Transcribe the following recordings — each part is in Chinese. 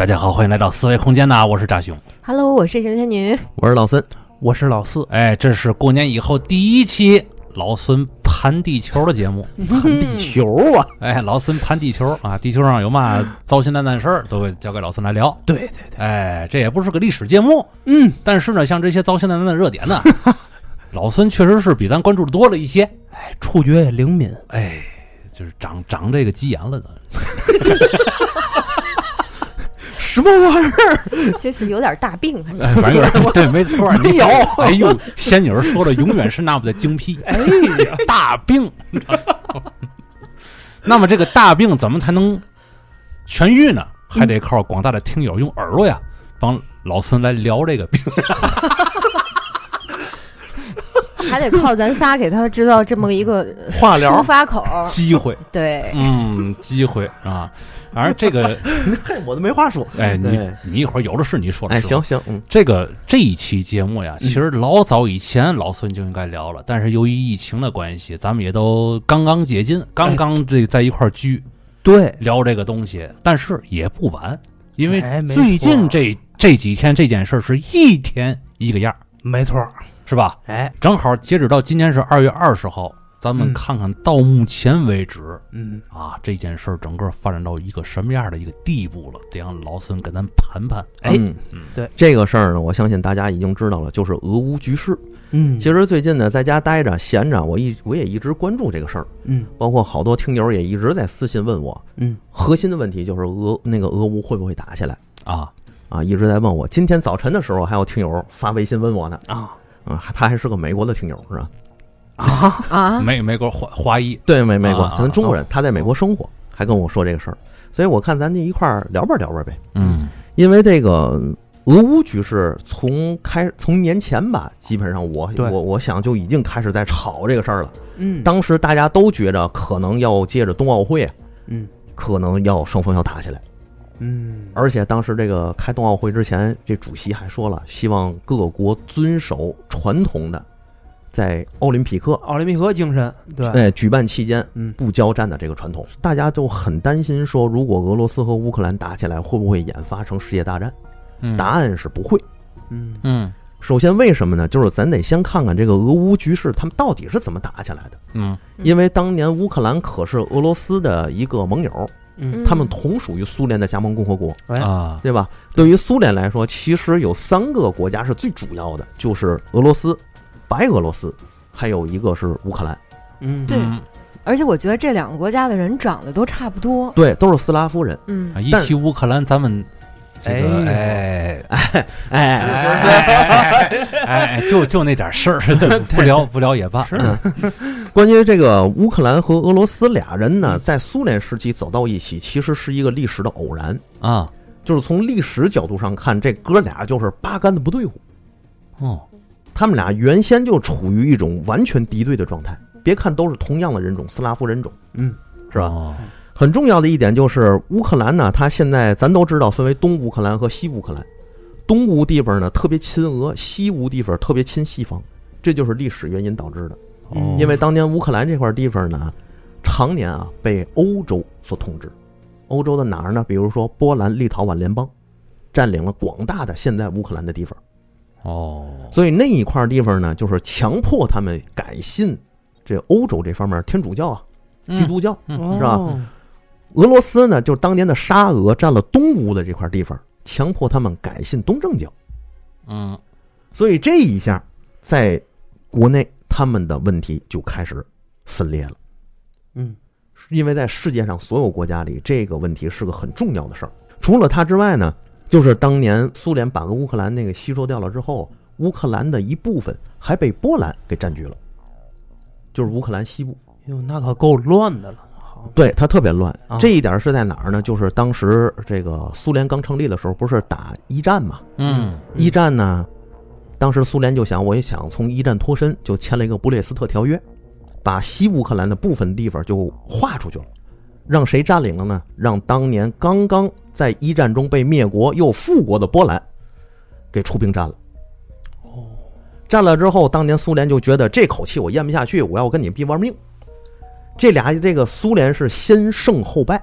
大家好，欢迎来到四维空间呐，我是扎熊。Hello，我是小仙女。我是老孙，我是老四，哎，这是过年以后第一期老孙盘地球的节目。盘地球啊，哎，老孙盘地球啊，地球上有嘛糟心蛋蛋事儿，都会交给老孙来聊。对对对，哎，这也不是个历史节目，嗯，但是呢，像这些糟心蛋蛋的热点呢，老孙确实是比咱关注的多了一些。哎，触觉也灵敏，哎，就是长长这个鸡眼了呢。什么玩意儿？就是有点大病，哎，反正有点 对，没错，没有哎呦，仙女儿说的永远是那么的精辟。哎呀，大病。那么这个大病怎么才能痊愈呢？还得靠广大的听友用耳朵呀，帮老孙来聊这个病。还得靠咱仨给他制造这么一个抒化疗，发口。机会，对，嗯，机会啊。反正这个，嘿，我都没话说。哎，你你一会儿有的是你说的。哎，行。行，嗯，这个这一期节目呀，其实老早以前老孙就应该聊了，但是由于疫情的关系，咱们也都刚刚解禁，刚刚这在一块儿聚对，聊这个东西，但是也不晚，因为最近错这这几天这件事儿是一天一个样儿，没错，是吧？哎，正好截止到今天是二月二十号，咱们嗯看看到目前为止、嗯，啊，这件事儿整个发展到一个什么样的一个地步了？得让老孙跟咱盘盘。哎嗯对这个事儿呢，我相信大家已经知道了，就是俄乌局势。嗯，其实最近呢，在家待着闲着，我一我也一直关注这个事儿，嗯包括好多听友也一直在私信问我，嗯，核心的问题就是俄那个俄乌会不会打起来啊，啊？一直在问我。今天早晨的时候，还有听友发微信问我呢，啊嗯，他还是个美国的听友是吧？啊，啊，美美国华华裔。对，美美国啊，咱中国人，他在美国生活，还跟我说这个事儿，所以我看咱就一块儿聊吧聊吧呗。嗯。因为这个俄乌局势从开从年前吧，基本上我对我我想就已经开始在吵这个事儿了。嗯，当时大家都觉着可能要借着冬奥会，嗯可能要双方要打起来，嗯，而且当时这个开冬奥会之前，这主席还说了，希望各国遵守传统的，在奥林匹克奥林匹克精神，对，哎举办期间嗯不交战的这个传统，大家都很担心说，如果俄罗斯和乌克兰打起来，会不会演发成世界大战？嗯，答案是不会。嗯嗯首先，为什么呢？就是咱得先看看这个俄乌局势，他们到底是怎么打起来的。嗯因为当年乌克兰可是俄罗斯的一个盟友，嗯，他们同属于苏联的加盟共和国，哎，啊对吧？对于苏联来说，其实有三个国家是最主要的，就是俄罗斯、白俄罗斯，还有一个是乌克兰。嗯，对嗯而且我觉得这两个国家的人长得都差不多。对，都是斯拉夫人。嗯啊，一提乌克兰，咱们这个哎 哎哎，哎哎，就就那点事儿，不聊不聊也罢。关于这个乌克兰和俄罗斯俩人呢，在苏联时期走到一起，其实是一个历史的偶然。啊，就是从历史角度上看，这哥俩就是八竿子不对付。哦，他们俩原先就处于一种完全敌对的状态。别看都是同样的人种，斯拉夫人种，嗯，是吧？哦很重要的一点就是乌克兰呢，它现在咱都知道分为东乌克兰和西乌克兰。东乌地方呢特别亲俄，西乌地方特别亲西方，这就是历史原因导致的。哦因为当年乌克兰这块地方呢，常年啊被欧洲所统治。欧洲的哪儿呢？比如说波兰、立陶宛联邦，占领了广大的现在乌克兰的地方。哦，所以那一块地方呢，就是强迫他们改信这欧洲这方面天主教啊、基督教。嗯是吧哦俄罗斯呢，就是当年的沙俄占了东乌的这块地方，强迫他们改信东正教。嗯所以这一下，在国内他们的问题就开始分裂了。嗯因为在世界上所有国家里，这个问题是个很重要的事儿。除了它之外呢，就是当年苏联把乌克兰那个吸收掉了之后，乌克兰的一部分还被波兰给占据了，就是乌克兰西部。哟，那可够乱的了，对，它特别乱啊。这一点是在哪儿呢？就是当时这个苏联刚成立的时候，不是打一战嘛？嗯一战呢，当时苏联就想，我也想从一战脱身，就签了一个布列斯特条约，把西乌克兰的部分地方就划出去了，让谁占领了呢？让当年刚刚在一战中被灭国又复国的波兰给出兵占了。哦，占了之后，当年苏联就觉得这口气我咽不下去，我要跟你们拼玩命。这俩这个苏联是先胜后败，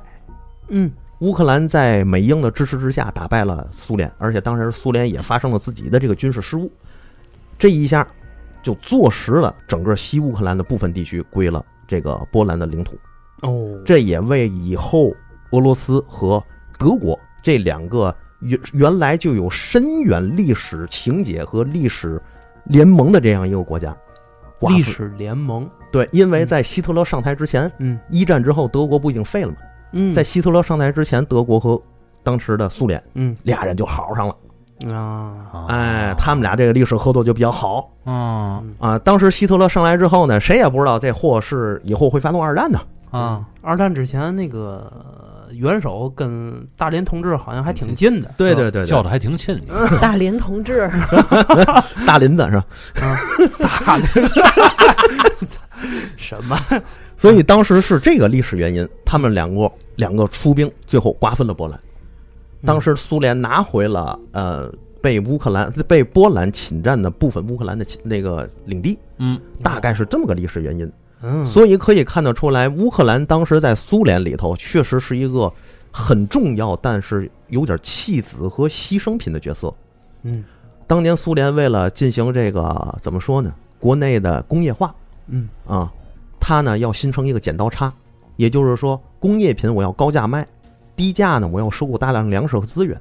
嗯乌克兰在美英的支持之下打败了苏联，而且当时苏联也发生了自己的这个军事失误，这一下就坐实了整个西乌克兰的部分地区归了这个波兰的领土。哦，这也为以后俄罗斯和德国这两个原原来就有深远历史情节和历史联盟的这样一个国家，历史联盟，对，因为在希特勒上台之前，嗯。一战之后德国不已经废了吗？嗯，在希特勒上台之前，德国和当时的苏联嗯。俩人就好上了，啊，哎，他们俩这个历史合作就比较好。啊。啊。当时希特勒上来之后呢，谁也不知道这货是以后会发动二战的，啊，二战之前那个元首跟大林同志好像还挺近的，对对对对，叫的还挺亲。大林同志，大林子是吧？大连 什么？所以当时是这个历史原因，他们两个两个出兵，最后瓜分了波兰。当时苏联拿回了呃被乌克兰被波兰侵占的部分乌克兰的侵那个领地，嗯，大概是这么个历史原因。嗯，所以可以看得出来，乌克兰当时在苏联里头确实是一个很重要，但是有点弃子和牺牲品的角色。嗯当年苏联为了进行这个怎么说呢，国内的工业化嗯啊，它呢要形成一个剪刀差，也就是说，工业品我要高价卖，低价呢我要收购大量粮食和资源。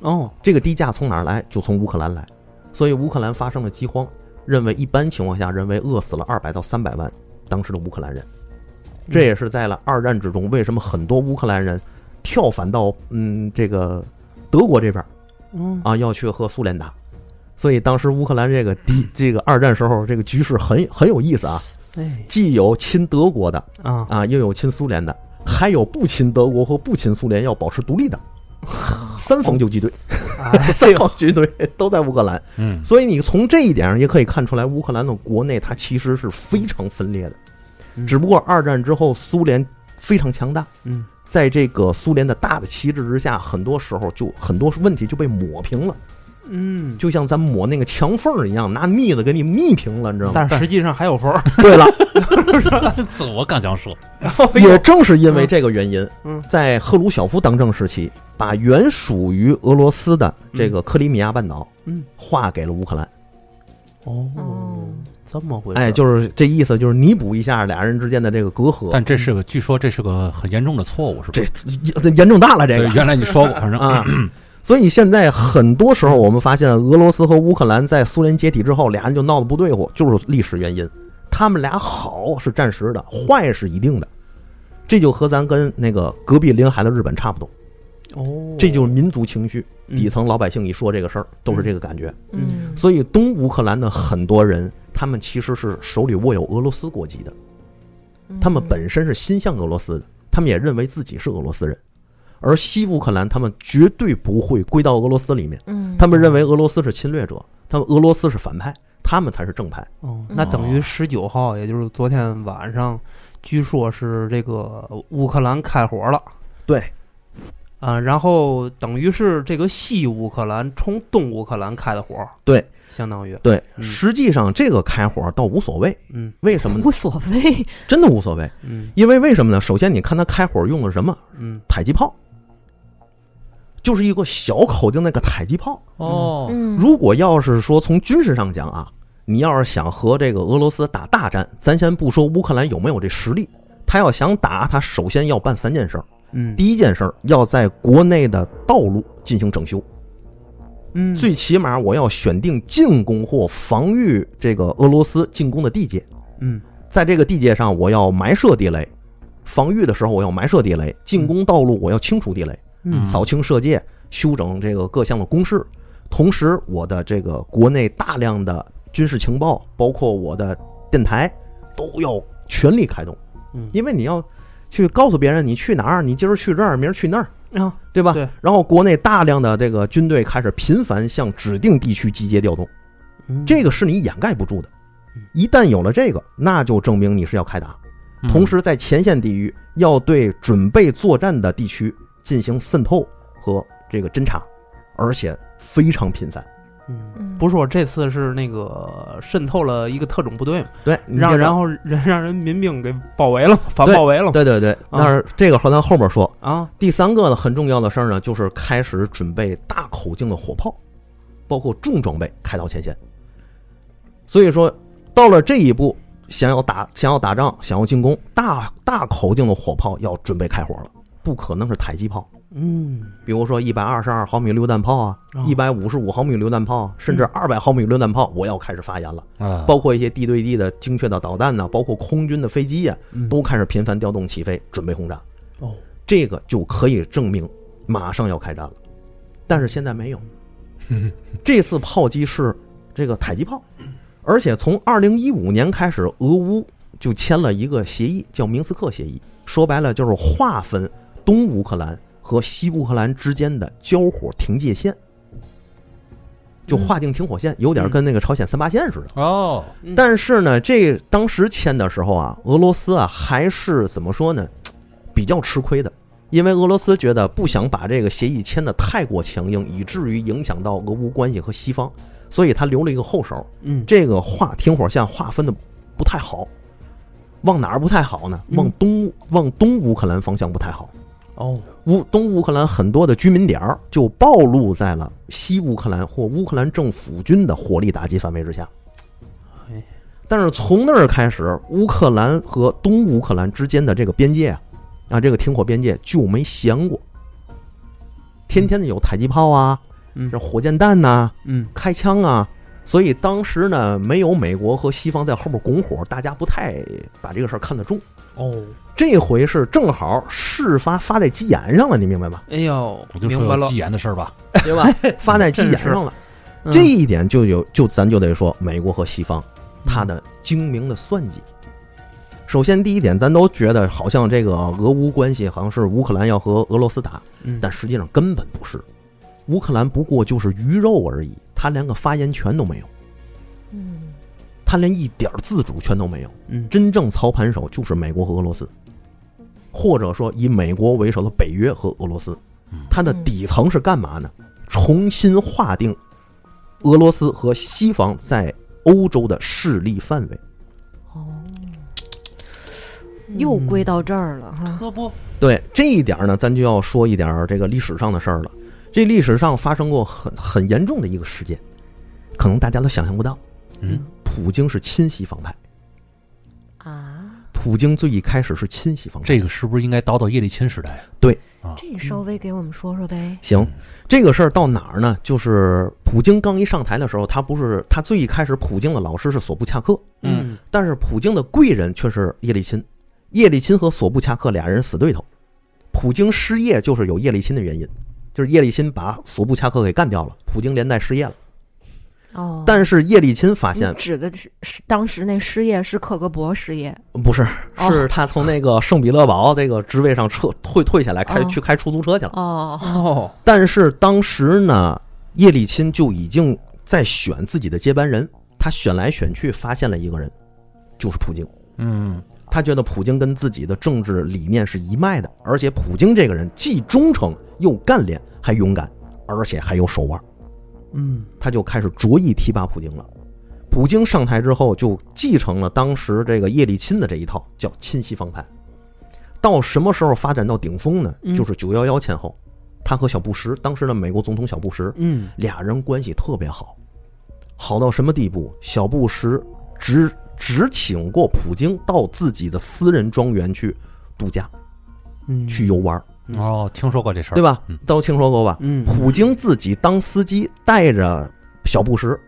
哦这个低价从哪儿来？就从乌克兰来。所以乌克兰发生了饥荒，认为一般情况下认为饿死了二百到三百万当时的乌克兰人。这也是在了二战之中，为什么很多乌克兰人跳反到嗯这个德国这边嗯。啊，要去和苏联打。所以当时乌克兰这个第 这个二战时候这个局势很很有意思啊，哎。既有亲德国的啊。啊，又有亲苏联的，还有不亲德国和不亲苏联要保持独立的，三方游击队、哎 三方军队都在乌克兰。嗯所以你从这一点上也可以看出来，乌克兰的国内它其实是非常分裂的。嗯只不过二战之后，苏联非常强大，嗯在这个苏联的大的旗帜之下，很多时候就很多问题就被抹平了，嗯，就像咱抹那个墙缝儿一样，拿腻子给你密平了，你知道吗？但是实际上还有缝儿，对了，这我刚想说，也正是因为这个原因，嗯在赫鲁晓夫当政时期，把原属于俄罗斯的这个克里米亚半岛嗯划给了乌克兰。哦哦，这么回事，哎，就是这意思，就是弥补一下俩人之间的这个隔阂。但这是个，据说这是个很严重的错误，是吧？这这严重大了，这个 原来你说过，反正啊。所以现在很多时候，我们发现俄罗斯和乌克兰在苏联解体之后，俩人就闹得不对付，就是历史原因。他们俩好是暂时的，坏是一定的。这就和咱跟那个隔壁临海的日本差不多，哦，这就是民族情绪。嗯底层老百姓一说这个事儿，都是这个感觉。嗯，所以东乌克兰的很多人，他们其实是手里握有俄罗斯国籍的，他们本身是心向俄罗斯的，他们也认为自己是俄罗斯人。而西乌克兰，他们绝对不会归到俄罗斯里面，嗯，他们认为俄罗斯是侵略者，他们俄罗斯是反派，他们才是正派。哦，那等于十九号，也就是昨天晚上，据说是这个乌克兰开火了。对，啊，然后等于是这个西乌克兰冲东乌克兰开的火，对，相当于，对，嗯实际上这个开火倒无所谓，嗯为什么呢？无所谓，真的无所谓，嗯因为为什么呢？首先，你看他开火用的什么？嗯迫击炮，就是一个小口径那个迫击炮。哦，嗯，如果要是说从军事上讲啊，你要是想和这个俄罗斯打大战，咱先不说乌克兰有没有这实力，他要想打，他首先要办三件事儿。嗯，第一件事儿，要在国内的道路进行整修，嗯。最起码我要选定进攻或防御这个俄罗斯进攻的地界，嗯。在这个地界上我要埋设地雷，防御的时候我要埋设地雷，进攻道路我要清除地雷，嗯。扫清射界，修整这个各项的工事。同时，我的这个国内大量的军事情报，包括我的电台，都要全力开动，嗯因为你要去告诉别人你去哪儿，你今儿去这儿，明儿去那儿，啊，对吧？对。然后国内大量的这个军队开始频繁向指定地区集结调动，嗯这个是你掩盖不住的嗯。一旦有了这个，那就证明你是要开打。嗯同时，在前线地域要对准备作战的地区进行渗透和这个侦查，而且非常频繁。嗯，嗯不是说这次是那个渗透了一个特种部队嘛，对，你让然后人让人民兵给包围了，反包围了，对对对，但是这个和咱后边说。啊，第三个呢，很重要的事儿呢，就是开始准备大口径的火炮，包括重装备开到前线。所以说，到了这一步，想要打、想要打仗、想要进攻，大大口径的火炮要准备开火了，不可能是迫击炮。嗯，比如说一百二十二毫米榴弹炮啊哦，一百五十五毫米榴弹炮啊，甚至二百毫米榴弹炮，我要开始发言了。啊，包括一些地对地的精确的导弹呢，包括空军的飞机呀、嗯都开始频繁调动起飞，准备轰炸。哦，这个就可以证明马上要开战了。但是现在没有，这次炮击是这个迫击炮，而且从二零一五年开始，俄乌就签了一个协议，叫明斯克协议。说白了就是划分东乌克兰和西乌克兰之间的交火停界线，就划定停火线，有点跟那个朝鲜三八线似的。哦，但是呢，这当时签的时候啊，俄罗斯啊还是怎么说呢，比较吃亏的，因为俄罗斯觉得不想把这个协议签的太过强硬，以至于影响到俄乌关系和西方，所以他留了一个后手。嗯，这个划停火线划分的不太好，往哪儿不太好呢？嗯往东往东乌克兰方向不太好。哦，乌东乌克兰很多的居民点儿就暴露在了西乌克兰或乌克兰政府军的火力打击范围之下哎。但是从那儿开始，乌克兰和东乌克兰之间的这个边界啊，啊，这个停火边界就没闲过，天天的有迫击炮啊，嗯这火箭弹呐、嗯开枪啊。所以当时呢，没有美国和西方在后面拱火，大家不太把这个事儿看得重。哦，这回是正好事发发在鸡眼上了，你明白吗？哎呦，我就明白了。说有急，眼的事儿吧。对吧？发在鸡眼上了，嗯。这一点就有就咱就得说美国和西方他的精明的算计。首先，第一点，咱都觉得好像这个俄乌关系好像是乌克兰要和俄罗斯打，嗯。但实际上根本不是，乌克兰不过就是鱼肉而已，他连个发言权都没有，嗯他连一点自主权都没有。嗯真正操盘手就是美国和俄罗斯，或者说以美国为首的北约和俄罗斯，它的底层是干嘛呢？重新划定俄罗斯和西方在欧洲的势力范围。哦，又归到这儿了哈。可不，对这一点呢，咱就要说一点这个历史上的事儿了。这历史上发生过很很严重的一个事件，可能大家都想象不到。嗯，普京是亲西方派，啊，普京最一开始是亲西方派。这个是不是应该倒到叶利钦时代？对这稍微给我们说说呗。行，这个事儿到哪儿呢？就是普京刚一上台的时候，他不是他最一开始，普京的老师是索布恰克，嗯但是普京的贵人却是叶利钦。叶利钦和索布恰克俩人死对头，普京失业就是有叶利钦的原因，就是叶利钦把索布恰克给干掉了，普京连带失业了。哦，但是叶利钦发现指的是是当时那失业是克格勃失业？不是，哦。是他从那个圣彼得堡这个职位上撤退退下来，开哦。去开出租车去了。哦，哦，但是当时呢，叶利钦就已经在选自己的接班人，他选来选去，发现了一个人，就是普京。嗯，他觉得普京跟自己的政治理念是一脉的，而且普京这个人既忠诚又干练，还勇敢，而且还有手腕。嗯他就开始着意提拔普京了。普京上台之后，就继承了当时这个叶利钦的这一套，叫亲西方派。到什么时候发展到顶峰呢？嗯就是九幺幺前后，他和小布什，当时的美国总统小布什，嗯俩人关系特别好，好到什么地步？小布什只只请过普京到自己的私人庄园去度假、嗯，去游玩，哦，听说过这事儿，对吧嗯？都听说过吧？嗯普京自己当司机，带着小布什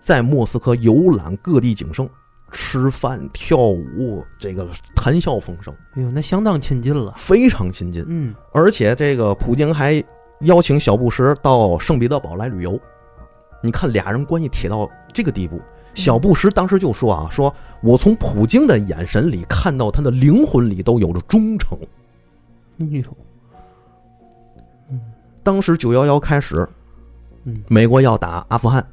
在莫斯科游览各地景胜，吃饭、跳舞，这个谈笑风生，哎呦，那相当亲近了。非常亲近。嗯而且这个普京还邀请小布什到圣彼得堡来旅游。你看俩人关系铁到这个地步，小布什当时就说啊，说我从普京的眼神里看到他的灵魂里都有着忠诚。哎呦，当时九幺幺开始，嗯。美国要打阿富汗，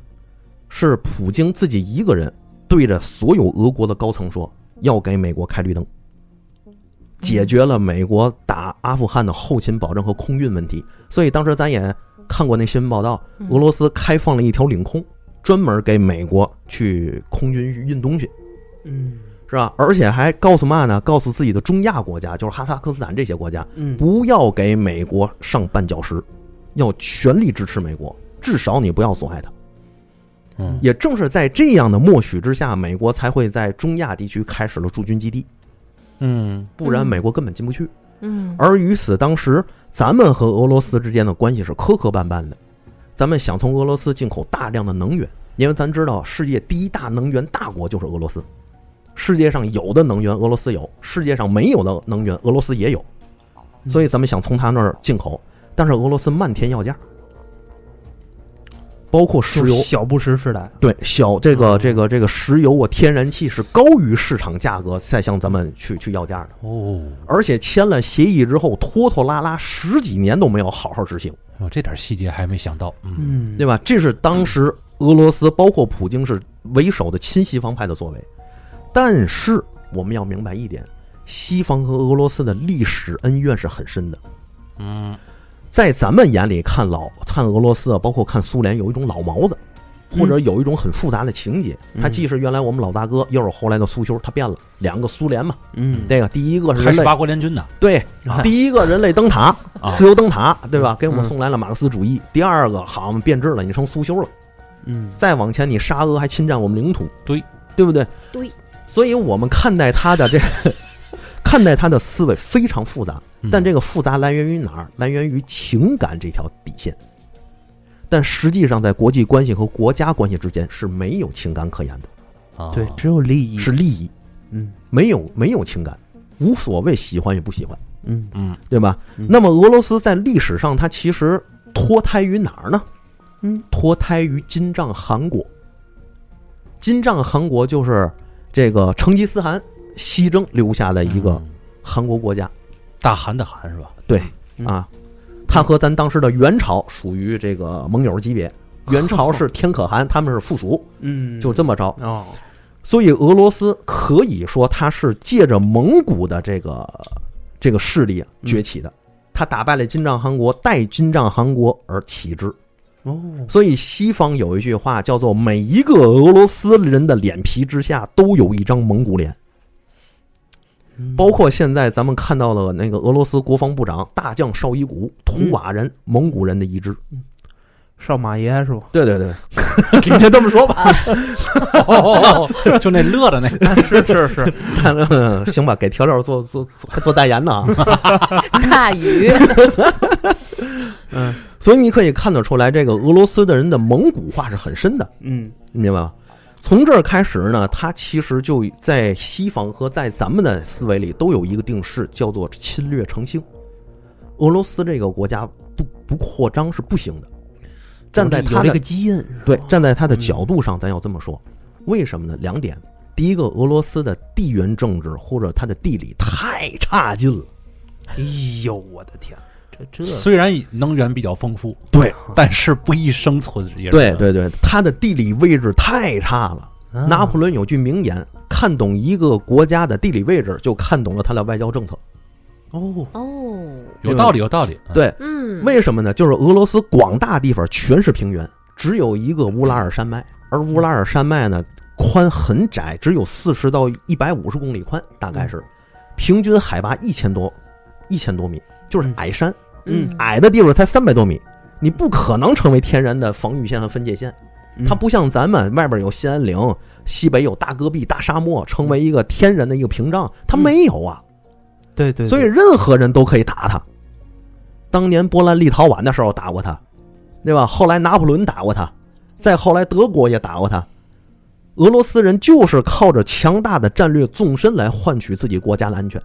是普京自己一个人对着所有俄国的高层说要给美国开绿灯，解决了美国打阿富汗的后勤保证和空运问题。所以当时咱也看过那新闻报道，嗯。俄罗斯开放了一条领空，专门给美国去空军运东西，嗯。是吧？而且还告诉嘛呢？告诉自己的中亚国家，就是哈萨克斯坦这些国家，嗯，不要给美国上绊脚石，要全力支持美国，至少你不要损害它。嗯也正是在这样的默许之下，美国才会在中亚地区开始了驻军基地，嗯不然美国根本进不去。嗯，而与此当时，咱们和俄罗斯之间的关系是磕磕绊绊的。咱们想从俄罗斯进口大量的能源，因为咱知道世界第一大能源大国就是俄罗斯。世界上有的能源俄罗斯有，世界上没有的能源俄罗斯也有，所以咱们想从他那儿进口，但是俄罗斯漫天要价，包括石油，小布什时代，对小这个这个这个石油啊，天然气是高于市场价格再向咱们去去要价的，哦，而且签了协议之后拖拖拉拉十几年都没有好好执行，哦这点细节还没想到，嗯。嗯，对吧？这是当时俄罗斯包括普京是为首的亲西方派的作为，但是我们要明白一点，西方和俄罗斯的历史恩怨是很深的。嗯在咱们眼里看老看俄罗斯啊，包括看苏联，有一种老毛子，或者有一种很复杂的情节。嗯它既是原来我们老大哥，又是后来的苏修，他变了两个苏联嘛。嗯，这个第一个是八国联军的对，啊第一个人类灯塔，啊自由灯塔，对吧？给我们嗯送来了马克思主义。第二个，好，我们变质了，你成苏修了。嗯再往前，你沙俄还侵占我们领土，对对不对？对，所以我们看待他的这个，看待他的思维非常复杂，嗯。但这个复杂来源于哪儿？来源于情感这条底线。但实际上，在国际关系和国家关系之间是没有情感可言的，啊。对，只有利益，是利益，嗯。没有没有情感，无所谓喜欢与不喜欢，嗯。嗯。对吧？嗯。那么俄罗斯在历史上，它其实脱胎于哪儿呢？嗯，脱胎于金帐汗国。金帐汗国就是这个成吉思汗西征留下的一个嗯韩国国家。大韩的韩是吧？对嗯啊，他和咱当时的元朝属于这个盟友级别。元朝是天可汗，他们是附属，嗯，就这么着。哦，所以俄罗斯可以说他是借着蒙古的这个这个势力崛起的。他打败了金帐汗国，代金帐汗国而起之。哦，所以西方有一句话叫做“每一个俄罗斯人的脸皮之下都有一张蒙古脸”，嗯包括现在咱们看到了那个俄罗斯国防部长大将绍伊古，图瓦人、蒙古人的遗志。少马爷是吧？对对对，你就 这么说吧。哦，就那乐的那个，是是是，嗯行吧，给调料做做做还做代言呢啊。大鱼，嗯所以你可以看得出来，这个俄罗斯的人的蒙古化是很深的，嗯你明白吧？从这儿开始呢，它其实就在西方和在咱们的思维里都有一个定式，叫做侵略成性。俄罗斯这个国家不不扩张是不行的，站在他的个基因，对，站在他的角度上，咱要这么说，为什么呢？两点，第一个，俄罗斯的地缘政治或者它的地理太差劲了，哎呦，我的天，这这虽然能源比较丰富，对，但是不易生存。也是对，对对，它的地理位置太差了。啊拿破仑有句名言：看懂一个国家的地理位置，就看懂了它的外交政策。哦，哦，有道理，有道理。嗯，对，嗯，为什么呢？就是俄罗斯广大地方全是平原，只有一个乌拉尔山脉，而乌拉尔山脉呢宽很窄，只有四十到一百五十公里宽，大概是平均海拔一千多一千多米，就是矮山，嗯矮的地方才三百多米，你不可能成为天然的防御线和分界线。嗯它不像咱们外边有兴安岭，西北有大戈壁、大沙漠，成为一个天然的一个屏障，它没有啊。对对，所以任何人都可以打他。当年波兰立陶宛的时候打过他，对吧？后来拿破仑打过他，再后来德国也打过他。俄罗斯人就是靠着强大的战略纵深来换取自己国家的安全，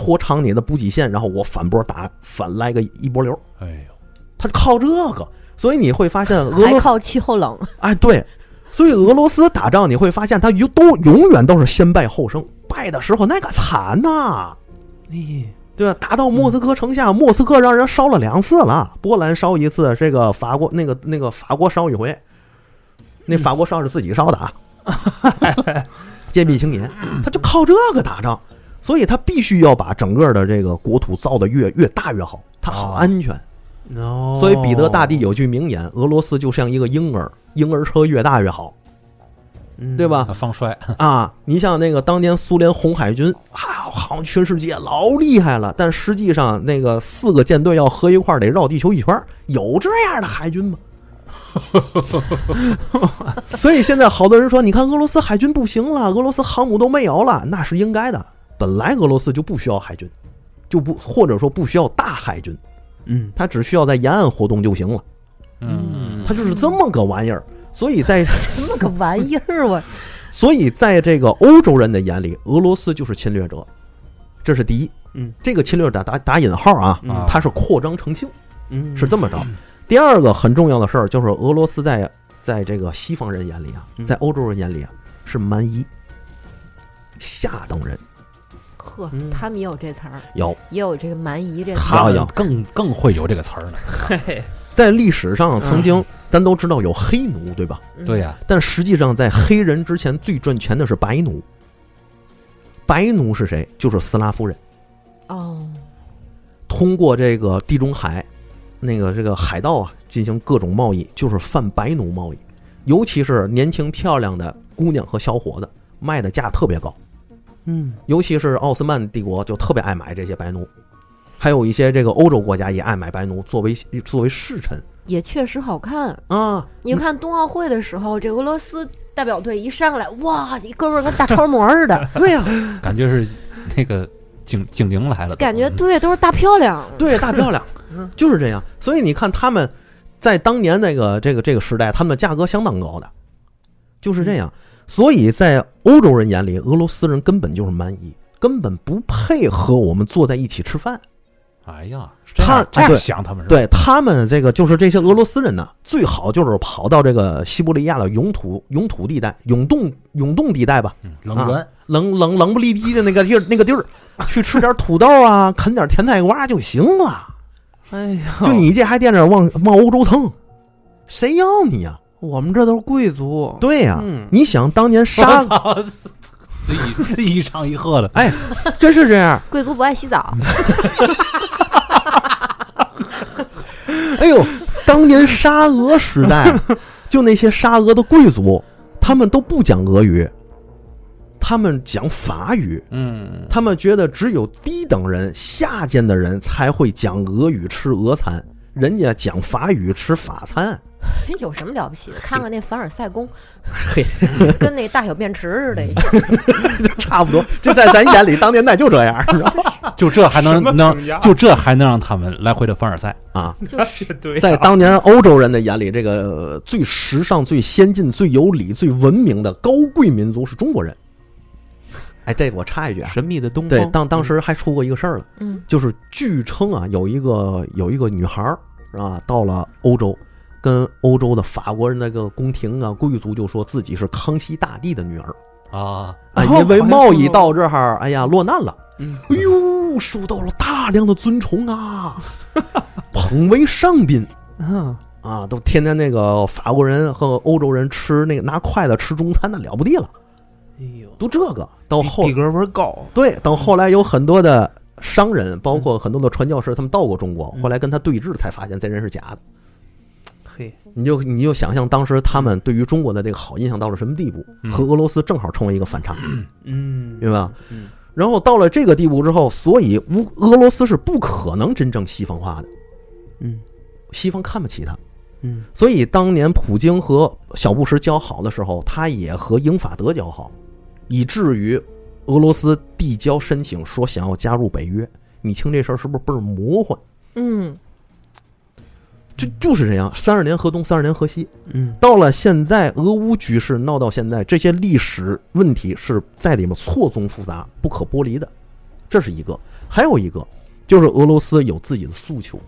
拖长你的补给线，然后我反波打反来个一波流，哎呦，他靠这个。所以你会发现 俄罗还靠气候冷，哎，对，所以俄罗斯打仗你会发现他永都永远都是先败后胜，败的时候那个惨呐、咦，对吧？打到莫斯科城下，莫斯科让人烧了两次了，波兰烧一次，这个法国那个那个法国烧一回，那法国烧是自己烧的啊，坚壁清野，他就靠这个打仗，所以他必须要把整个的这个国土造的越越大越好，他好哦安全。哦，所以彼得大帝有句名言：“俄罗斯就像一个婴儿，婴儿车越大越好。”嗯对吧？他放帅，啊，你像那个当年苏联红海军啊，好像全世界老厉害了，但实际上那个四个舰队要合一块儿得绕地球一圈儿，有这样的海军吗？所以现在好多人说，你看俄罗斯海军不行了，俄罗斯航母都没有了，那是应该的。本来俄罗斯就不需要海军，就不或者说不需要大海军，嗯他只需要在沿岸活动就行了，嗯，他就是这么个玩意儿。所以在 这么个玩意儿，我 所以在这个欧洲人的眼里，俄罗斯就是侵略者，这是第一。嗯这个侵略打打打引号啊，嗯它是扩张成性，嗯是这么着。第二个很重要的事儿就是俄罗斯在在这个西方人眼里啊，嗯在欧洲人眼里啊是蛮夷、下等人。呵嗯，他们也有这词儿，有也有这个蛮夷这词儿。他们要要更更会有这个词儿呢。嘿，在历史上曾经咱都知道有黑奴，对吧？嗯对呀，但实际上在黑人之前最赚钱的是白奴。白奴是谁？就是斯拉夫人。哦，通过这个地中海，那个这个海盗啊，进行各种贸易，就是贩白奴贸易，尤其是年轻漂亮的姑娘和小伙子，卖的价特别高。嗯尤其是奥斯曼帝国就特别爱买这些白奴，还有一些这个欧洲国家也爱买白奴作为作为侍臣也确实好看。啊。你看冬奥会的时候，这俄罗斯代表队一上来，哇，一哥们儿跟大超模似的，对呀、感觉是那个警警铃来了，感觉对，都是大漂亮。对，大漂亮，就是这样。所以你看他们在当年那个这个这个时代，他们的价格相当高的，就是这样。所以在欧洲人眼里，俄罗斯人根本就是蛮夷，根本不配和我们坐在一起吃饭。哎呀，这他样这样想他们？对他们这个就是这些俄罗斯人呢，最好就是跑到这个西伯利亚的永土永土地带、永冻永冻地带吧，嗯，冷源冷冷冷不离地的那个地儿那个地儿，去吃点土豆啊，啃点甜菜瓜就行了。哎呀，就你这还惦着往往欧洲蹭，谁要你呀、我们这都是贵族，对呀、嗯你想当年沙我，操，这一一唱一和的，哎，真是这样。贵族不爱洗澡，哎呦，当年沙俄时代，就那些沙俄的贵族，他们都不讲俄语，他们讲法语。嗯，他们觉得只有低等人、下贱的人才会讲俄语吃俄餐，人家讲法语吃法餐。有什么了不起的？看看那凡尔赛宫，嘿，跟那大小便池似的。就差不多，就在咱眼里，当年代就这样，是吧？就这还能能就这还能让他们来回的凡尔赛？啊，就 是对，在当年欧洲人的眼里，这个呃最时尚、最先进、最有礼、最文明的高贵民族是中国人。哎，这我插一句啊，神秘的东方，对，当当时还出过一个事儿了，嗯，就是据称啊，有一个有一个女孩儿啊，到了欧洲，跟欧洲的法国人那个宫廷啊贵族就说自己是康熙大帝的女儿。啊，因为贸易到这儿，哎呀落难了，嗯，哎呦，受到了大量的尊崇啊，捧为上宾。嗯。啊，都天天那个法国人和欧洲人吃那个拿筷子吃中餐，那了不地了，哎呦，都这个。到后逼格倍儿高，对，等后来有很多的商人，包括很多的传教士，他们到过中国，嗯。后来跟他对峙，才发现这人是假的。嘿，你就你就想象当时他们对于中国的这个好印象到了什么地步，嗯。和俄罗斯正好成为一个反差，嗯，明白吧？嗯。然后到了这个地步之后，所以乌俄罗斯是不可能真正西方化的，嗯。西方看不起他。嗯。所以当年普京和小布什交好的时候，他也和英法德交好，以至于俄罗斯递交申请说想要加入北约。你听这事儿是不是倍儿魔幻？嗯，就就是这样，三十年河东，三十年河西。嗯到了现在，俄乌局势闹到现在，这些历史问题是在里面错综复杂、不可剥离的，这是一个。还有一个就是俄罗斯有自己的诉求。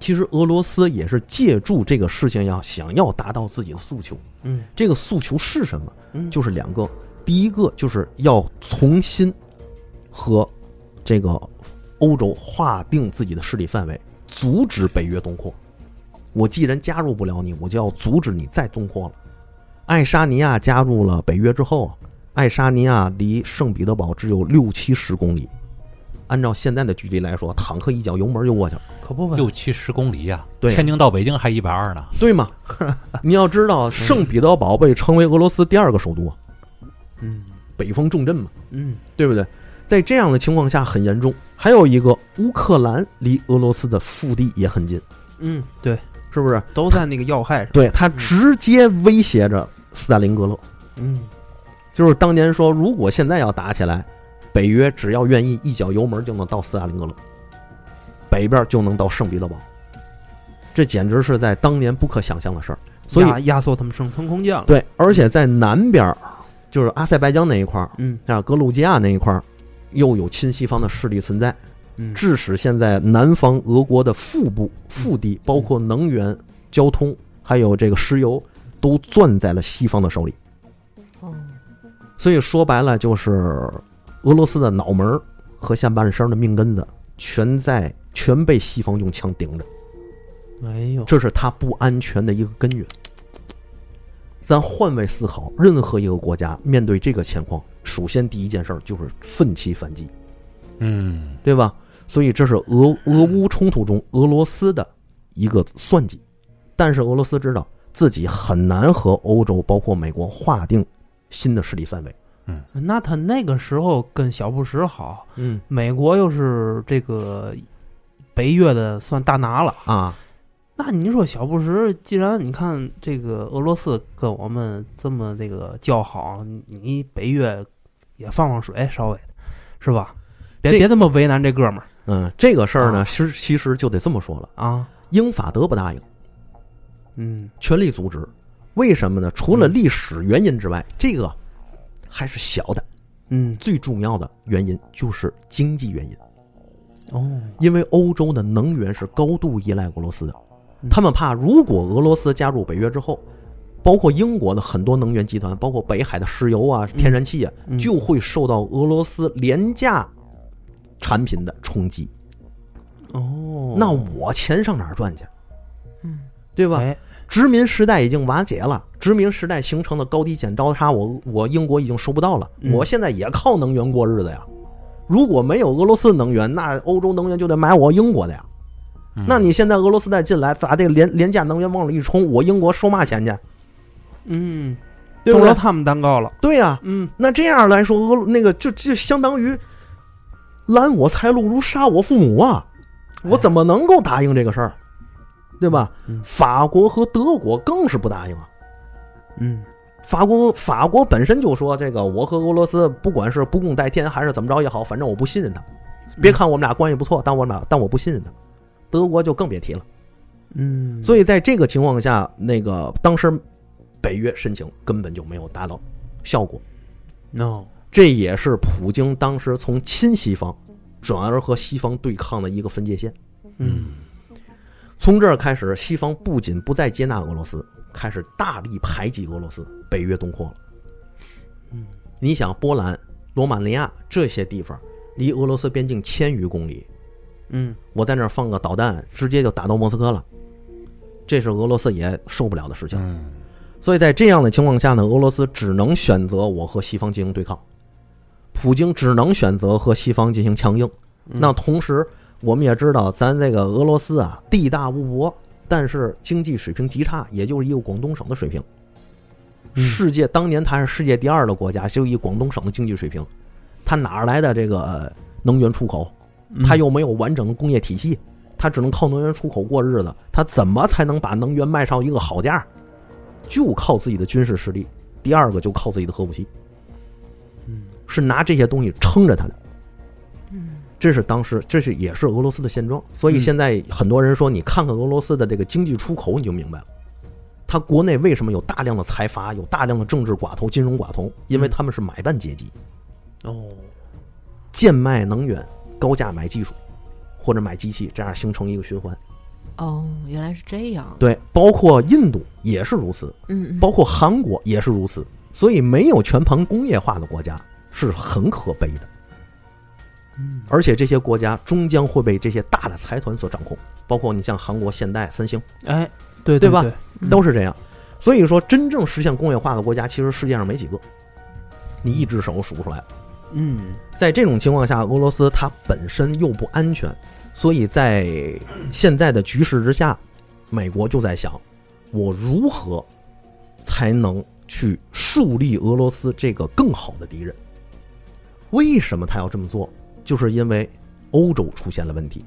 其实俄罗斯也是借助这个事情要想要达到自己的诉求。嗯这个诉求是什么？嗯，就是两个，第一个就是要重新和这个欧洲划定自己的势力范围，阻止北约东扩。我既然加入不了你，我就要阻止你再东扩了。爱沙尼亚加入了北约之后，爱沙尼亚离圣彼得堡只有六七十公里，按照现在的距离来说，坦克一脚油门就过去了，可不呗，六七十公里呀，对天津到北京还一百二呢。对吗？你要知道，圣彼得堡被称为俄罗斯第二个首都，嗯北风重镇嘛，嗯对不对？在这样的情况下很严重。还有一个，乌克兰离俄罗斯的腹地也很近，嗯，对，是不是？都在那个要害上。对，它直接威胁着斯大林格勒。嗯就是当年说，如果现在要打起来，北约只要愿意一脚油门就能到斯大林格勒，北边就能到圣彼得堡，这简直是在当年不可想象的事儿。所以压压缩他们生存空间了。对，而且在南边儿，就是阿塞拜疆那一块儿，嗯啊，格鲁吉亚那一块儿，又有亲西方的势力存在，嗯，致使现在南方俄国的腹部腹地，包括能源、交通，还有这个石油，都攥在了西方的手里。哦，所以说白了，就是俄罗斯的脑门儿和下半身的命根子，全在全被西方用枪顶着，哎呦，这是他不安全的一个根源。咱换位思考，任何一个国家面对这个情况，首先第一件事儿就是奋起反击，嗯，对吧？所以这是俄俄乌冲突中俄罗斯的一个算计，但是俄罗斯知道自己很难和欧洲包括美国划定新的势力范围。嗯那他那个时候跟小布什好，嗯美国又是这个北约的算大拿了。啊，那你说小布什，既然你看这个俄罗斯跟我们这么这个交好，你北约也放放水，稍微的，是吧？别这别这么为难这哥们儿嗯，这个事儿呢，实其实就得这么说了，啊。英法德不答应，嗯全力阻止。为什么呢？除了历史原因之外，这个还是小的，嗯最重要的原因就是经济原因。哦因为欧洲的能源是高度依赖俄罗斯的，嗯他们怕如果俄罗斯加入北约之后，包括英国的很多能源集团，包括北海的石油啊、天然气啊，嗯就会受到俄罗斯廉价产品的冲击。哦，那我钱上哪儿赚去？嗯，对吧？哎殖民时代已经瓦解了，殖民时代形成的高低剪刀差，我我英国已经收不到了。嗯我现在也靠能源过日子呀。如果没有俄罗斯能源，那欧洲能源就得买我英国的呀。嗯那你现在俄罗斯再进来，把这个廉廉价能源往里一冲，我英国收嘛钱去？嗯，对不对？中了他们蛋糕了。对呀、嗯那这样来说，俄那个就就相当于拦我财路如杀我父母啊！我怎么能够答应这个事儿？对吧？嗯法国和德国更是不答应啊。嗯法国法国本身就说这个，我和俄罗斯不管是不共戴天还是怎么着也好，反正我不信任他。别看我们俩关系不错，但我们俩但我不信任他。德国就更别提了。嗯，所以在这个情况下，那个当时北约申请根本就没有达到效果。no，这也是普京当时从亲西方转而和西方对抗的一个分界线。嗯从这儿开始，西方不仅不再接纳俄罗斯，开始大力排挤俄罗斯，北约东扩了。嗯，你想，波兰、罗马尼亚这些地方离俄罗斯边境千余公里，嗯我在那儿放个导弹，直接就打到莫斯科了，这是俄罗斯也受不了的事情。嗯所以在这样的情况下呢，俄罗斯只能选择我和西方进行对抗，普京只能选择和西方进行强硬。嗯那同时，我们也知道，咱这个俄罗斯啊，地大物博，但是经济水平极差，也就是一个广东省的水平。嗯世界当年它是世界第二的国家，就以广东省的经济水平，它哪来的这个呃能源出口？嗯它又没有完整的工业体系，他只能靠能源出口过日子。他怎么才能把能源卖上一个好价？就靠自己的军事实力。第二个就靠自己的核武器，嗯是拿这些东西撑着他的。嗯这是当时，这是也是俄罗斯的现状。所以嗯现在很多人说，你看看俄罗斯的这个经济出口，你就明白了。他国内为什么有大量的财阀，有大量的政治寡头、金融寡头？因为嗯他们是买办阶级，哦贱卖能源，高价买技术，或者买机器，这样形成一个循环。哦，原来是这样。对，包括印度也是如此，嗯嗯，包括韩国也是如此。所以，没有全盘工业化的国家是很可悲的。嗯而且这些国家终将会被这些大的财团所掌控，包括你像韩国现代、三星哎对对吧都是这样。所以说，真正实现工业化的国家，其实世界上没几个，你一只手数出来。嗯在这种情况下，俄罗斯它本身又不安全，所以在现在的局势之下，美国就在想，我如何才能去树立俄罗斯这个更好的敌人？为什么他要这么做？就是因为欧洲出现了问题。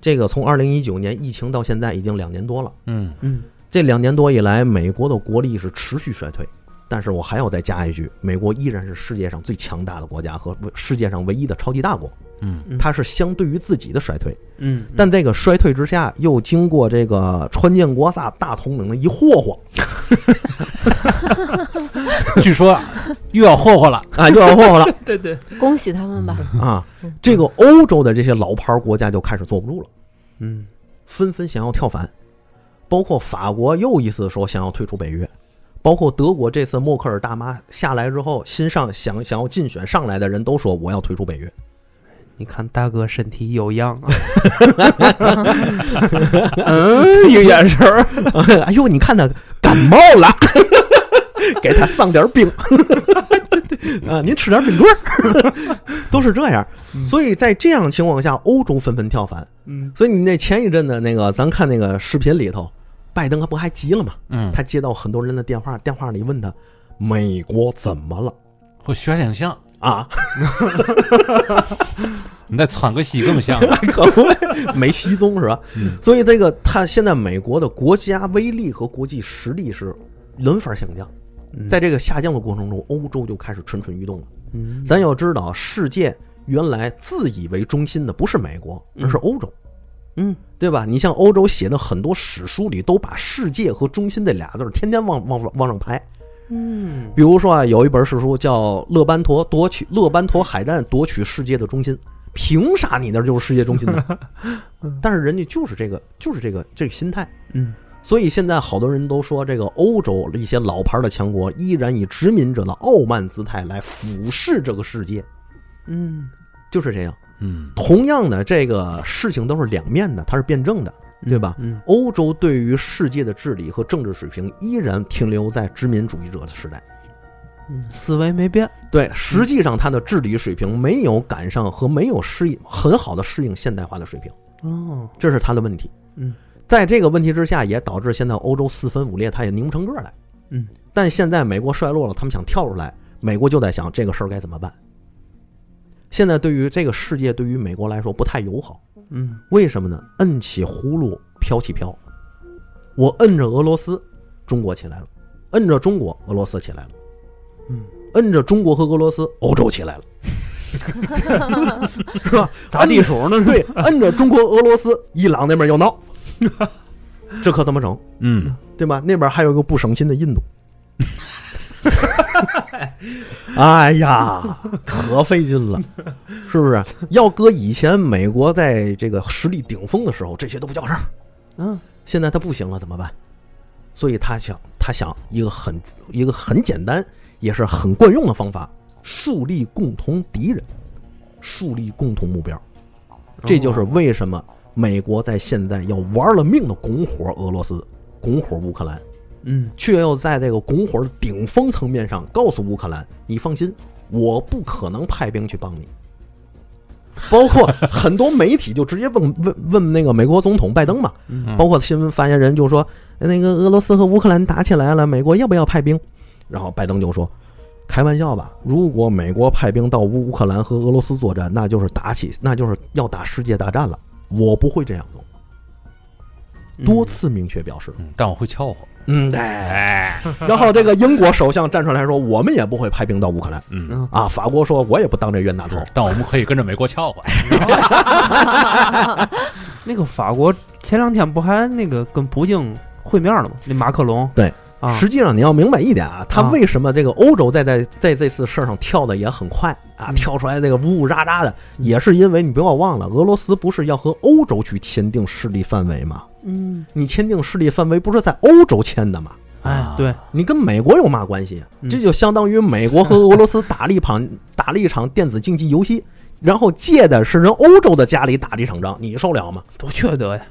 这个从二零一九年疫情到现在已经两年多了。嗯嗯这两年多以来，美国的国力是持续衰退。但是我还要再加一句，美国依然是世界上最强大的国家和世界上唯一的超级大国。嗯。嗯它是相对于自己的衰退，嗯，但这个衰退之下，又经过这个川建国萨大统领的一霍霍。据说又要霍霍了。啊，又要霍霍了。对对，恭喜他们吧！啊！这个欧洲的这些老牌国家就开始坐不住了，嗯。纷纷想要跳反，包括法国又一次说想要退出北约，包括德国这次默克尔大妈下来之后，新上想想要竞选上来的人都说我要退出北约。你看大哥身体有恙啊，嗯，一个眼神儿，哎呦，你看他感冒了，给他上点冰 啊，您吃点冰棍儿，都是这样。所以在这样情况下，欧洲纷纷跳反。嗯所以你那前一阵的那个，咱看那个视频里头，拜登他不还急了吗？嗯，他接到很多人的电话，电话里问他美国怎么了会学两像，啊？你再窜个戏更像。可不没失踪是吧？嗯所以这个他现在美国的国家威力和国际实力是轮番下降。在这个下降的过程中，欧洲就开始蠢蠢欲动了。嗯咱要知道，世界原来自以为中心的不是美国，而是欧洲，嗯对吧？你像欧洲写的很多史书里，都把世界和中心这俩字儿天天往往往上排。嗯比如说啊，有一本史书叫《勒班陀夺取勒班陀海战夺取世界的中心》，凭啥你那儿就是世界中心呢？但是人家就是这个，就是这个这个心态。嗯所以现在好多人都说，这个欧洲一些老牌的强国依然以殖民者的傲慢姿态来俯视这个世界，嗯就是这样。嗯同样的，这个事情都是两面的，它是辩证的，对吧？嗯欧洲对于世界的治理和政治水平依然停留在殖民主义者的时代。嗯，思维没变，对，实际上它的治理水平没有赶上和没有适应很好的适应现代化的水平，哦，这是它的问题。嗯，在这个问题之下，也导致现在欧洲四分五裂，它也拧不成个儿来。嗯，但现在美国衰落了，他们想跳出来，美国就在想这个事儿该怎么办。现在对于这个世界，对于美国来说不太友好。嗯为什么呢？摁起葫芦飘起飘，我摁着俄罗斯，中国起来了；摁着中国，俄罗斯起来了；嗯，摁着中国和俄罗斯，欧洲起来了，是吧？砸地鼠呢？对，摁着中国、俄罗斯，伊朗那边又闹，这可怎么整？嗯，对吧？那边还有一个不省心的印度。哎呀，可费劲了，是不是？要搁以前美国在这个实力顶峰的时候，这些都不叫事儿。嗯现在他不行了，怎么办？所以他想，他想一个很一个很简单，也是很惯用的方法：树立共同敌人，树立共同目标。这就是为什么美国在现在要玩了命的拱火俄罗斯，拱火乌克兰，嗯却又在这个拱火的顶峰层面上告诉乌克兰：“你放心，我不可能派兵去帮你。”包括很多媒体就直接问 问问那个美国总统拜登嘛，嗯包括新闻发言人就说：“那个俄罗斯和乌克兰打起来了，美国要不要派兵？”然后拜登就说：“开玩笑吧，如果美国派兵到乌乌克兰和俄罗斯作战，那就是打起，那就是要打世界大战了。我不会这样做。”多次明确表示。嗯但我会撬火。嗯，对。哎，然后这个英国首相站出来说：“我们也不会派兵到乌克兰。嗯，嗯”啊，法国说：“我也不当这冤大头。但我们可以跟着美国撬火。那个法国前两天不还那个跟普京会面了吗？那马克龙对啊，实际上你要明白一点啊，他啊为什么这个欧洲在在在这次事儿上跳的也很快啊，嗯跳出来这个呜呜喳喳的，也是因为你不要忘了，俄罗斯不是要和欧洲去签订势力范围吗？嗯，你签订势力范围不是在欧洲签的吗？啊哎对，你跟美国有嘛关系？嗯这就相当于美国和俄罗斯打了一场打了一场电子竞技游戏，然后借的是人欧洲的家里打这场仗，你受了吗？多缺德呀！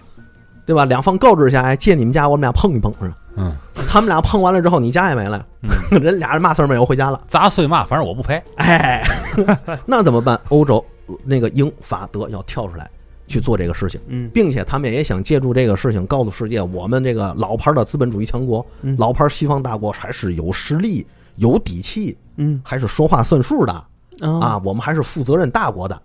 对吧？两方告知一下，哎，借你们家，我们俩碰一碰，是吧？嗯，他们俩碰完了之后，你家也没了，人俩人嘛事儿没有，回家了。砸碎嘛，反正我不赔。哎，那怎么办？欧洲呃那个英法德要跳出来去做这个事情，嗯。并且他们也想借助这个事情告诉世界，我们这个老牌的资本主义强国，嗯。老牌西方大国还是有实力、有底气，嗯。还是说话算数的啊。啊，我们还是负责任大国的，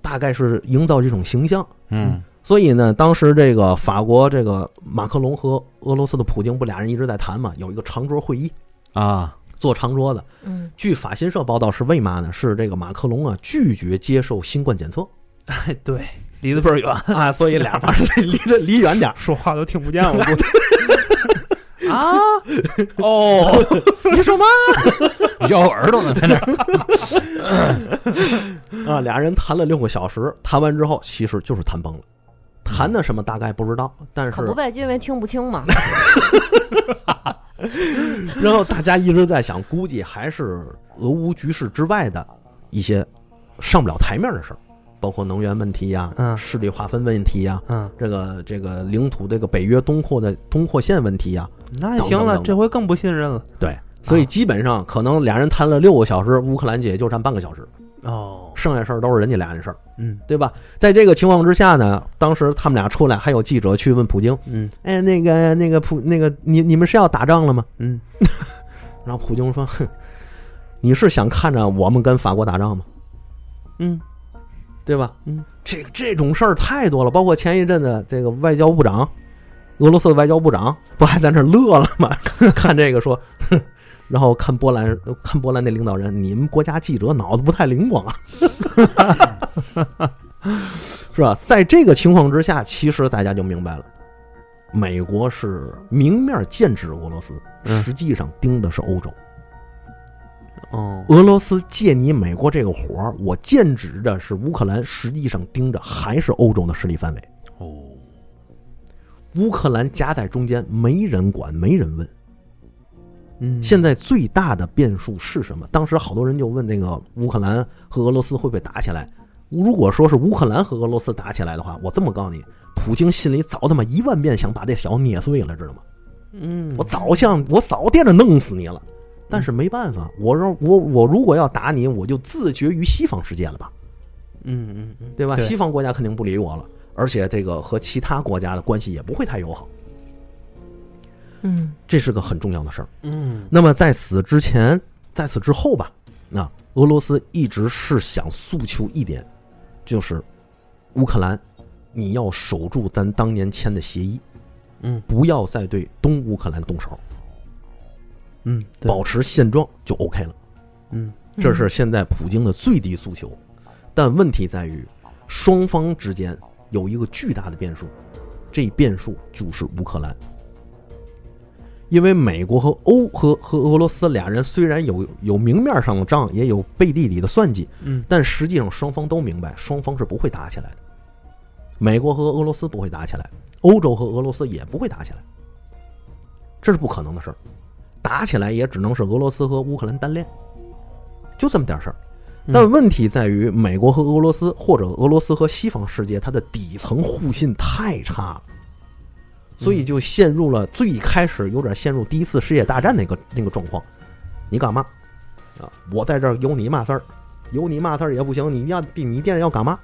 大概是营造这种形象。嗯。所以呢，当时这个法国这个马克龙和俄罗斯的普京不俩人一直在谈嘛，有一个长桌会议，啊，坐长桌子。嗯，据法新社报道是为嘛呢？是这个马克龙啊拒绝接受新冠检测哎 对，离得倍儿远，啊，所以俩人离得离远点儿。说话都听不见了。我估计啊，哦，你说嘛？咬耳朵呢，在那儿。啊，俩人谈了六个小时，谈完之后其实就是谈崩了。谈的什么大概不知道，但是可不呗，因为听不清嘛。然后大家一直在想，估计还是俄乌局势之外的一些上不了台面的事儿，包括能源问题呀、嗯。势力划分问题呀、嗯，这个这个领土这个北约东扩的东扩线问题呀、那行了，等等等这回更不信任了。对，所以基本上可能俩人谈了六个小时，乌克兰姐也就占半个小时，哦，剩下事儿都是人家俩人事儿，嗯。对吧？在这个情况之下呢，当时他们俩出来，还有记者去问普京，嗯哎，那个那个普那个你你们是要打仗了吗？嗯。然后普京说，哼，你是想看着我们跟法国打仗吗？嗯对吧？嗯，这这种事儿太多了，包括前一阵子这个外交部长，俄罗斯的外交部长不还在那乐了吗？看这个说，哼，然后看波兰看波兰那领导人，你们国家记者脑子不太灵光啊，是吧？在这个情况之下，其实大家就明白了，美国是明面剑指俄罗斯，嗯实际上盯的是欧洲。哦俄罗斯借你美国这个活儿，我剑指的是乌克兰，实际上盯着还是欧洲的势力范围。哦，乌克兰夹在中间，没人管，没人问。嗯，现在最大的变数是什么？当时好多人就问那个乌克兰和俄罗斯会不会打起来？如果说是乌克兰和俄罗斯打起来的话，我这么告诉你，普京心里早他妈一万遍想把这小子捏碎了，知道吗？嗯我早想，我早惦着弄死你了，但是没办法，我说我我如果要打你，我就自绝于西方世界了吧。嗯嗯嗯，对吧？对西方国家肯定不理我了，而且这个和其他国家的关系也不会太友好，嗯这是个很重要的事儿。嗯那么在此之前，在此之后吧，那俄罗斯一直是想诉求一点，就是乌克兰，你要守住咱当年签的协议，嗯不要再对东乌克兰动手，嗯，对保持现状就 OK 了。嗯这是现在普京的最低诉求，但问题在于，双方之间有一个巨大的变数，这变数就是乌克兰。因为美国和欧和和俄罗斯俩人虽然有有明面上的账，也有背地里的算计，嗯但实际上双方都明白，双方是不会打起来的。美国和俄罗斯不会打起来，欧洲和俄罗斯也不会打起来，这是不可能的事儿。打起来也只能是俄罗斯和乌克兰单练，就这么点事儿。嗯但问题在于，美国和俄罗斯或者俄罗斯和西方世界，它的底层互信太差了，所以就陷入了最开始有点陷入第一次世界大战那个那个状况。你干嘛啊？我在这儿有你嘛事儿？有你嘛事儿也不行，你要你惦着要干嘛？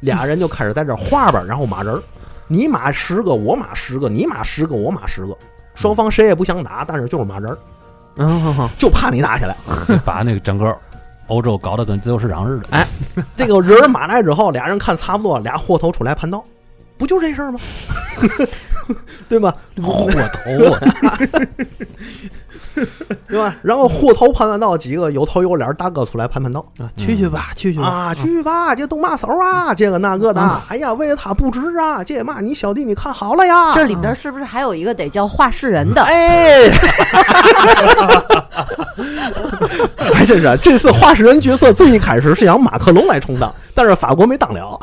俩人就开始在这儿画吧，然后码人儿，你码十个，我码十个，你码十个，我码十个，双方谁也不想打，但是就是骂人儿，嗯就怕你打起来。就把那个整个欧洲搞得跟自由市场似的。哎这个人儿码来之后，俩人看差不多，俩货头出来盘道，不就这事儿吗？对吧？货头啊，对吧？然后货头盘盘道，几个有头有脸儿大哥出来盘盘道啊去去吧，去去吧啊，去吧，这动嘛手啊，这个那个的，哎呀，为了他不值啊，这嘛你小弟你看好了呀，这里边是不是还有一个得叫话事人的？哎，还真是，这次话事人角色最一开始是让马克龙来充当，但是法国没当了，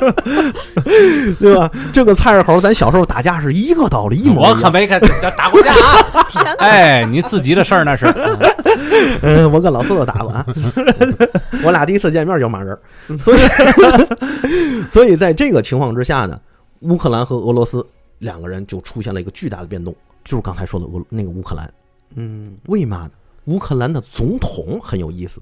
对吧？这个菜市口咱小时候打架是一个道理，一模一样。我可没看打过架啊！天哪！哎，你自己的事儿那是。嗯，我跟老四都打过啊，我俩第一次见面就骂人，所以所以在这个情况之下呢，乌克兰和俄罗斯两个人就出现了一个巨大的变动，就是刚才说的俄那个乌克兰。嗯为嘛呢？乌克兰的总统很有意思，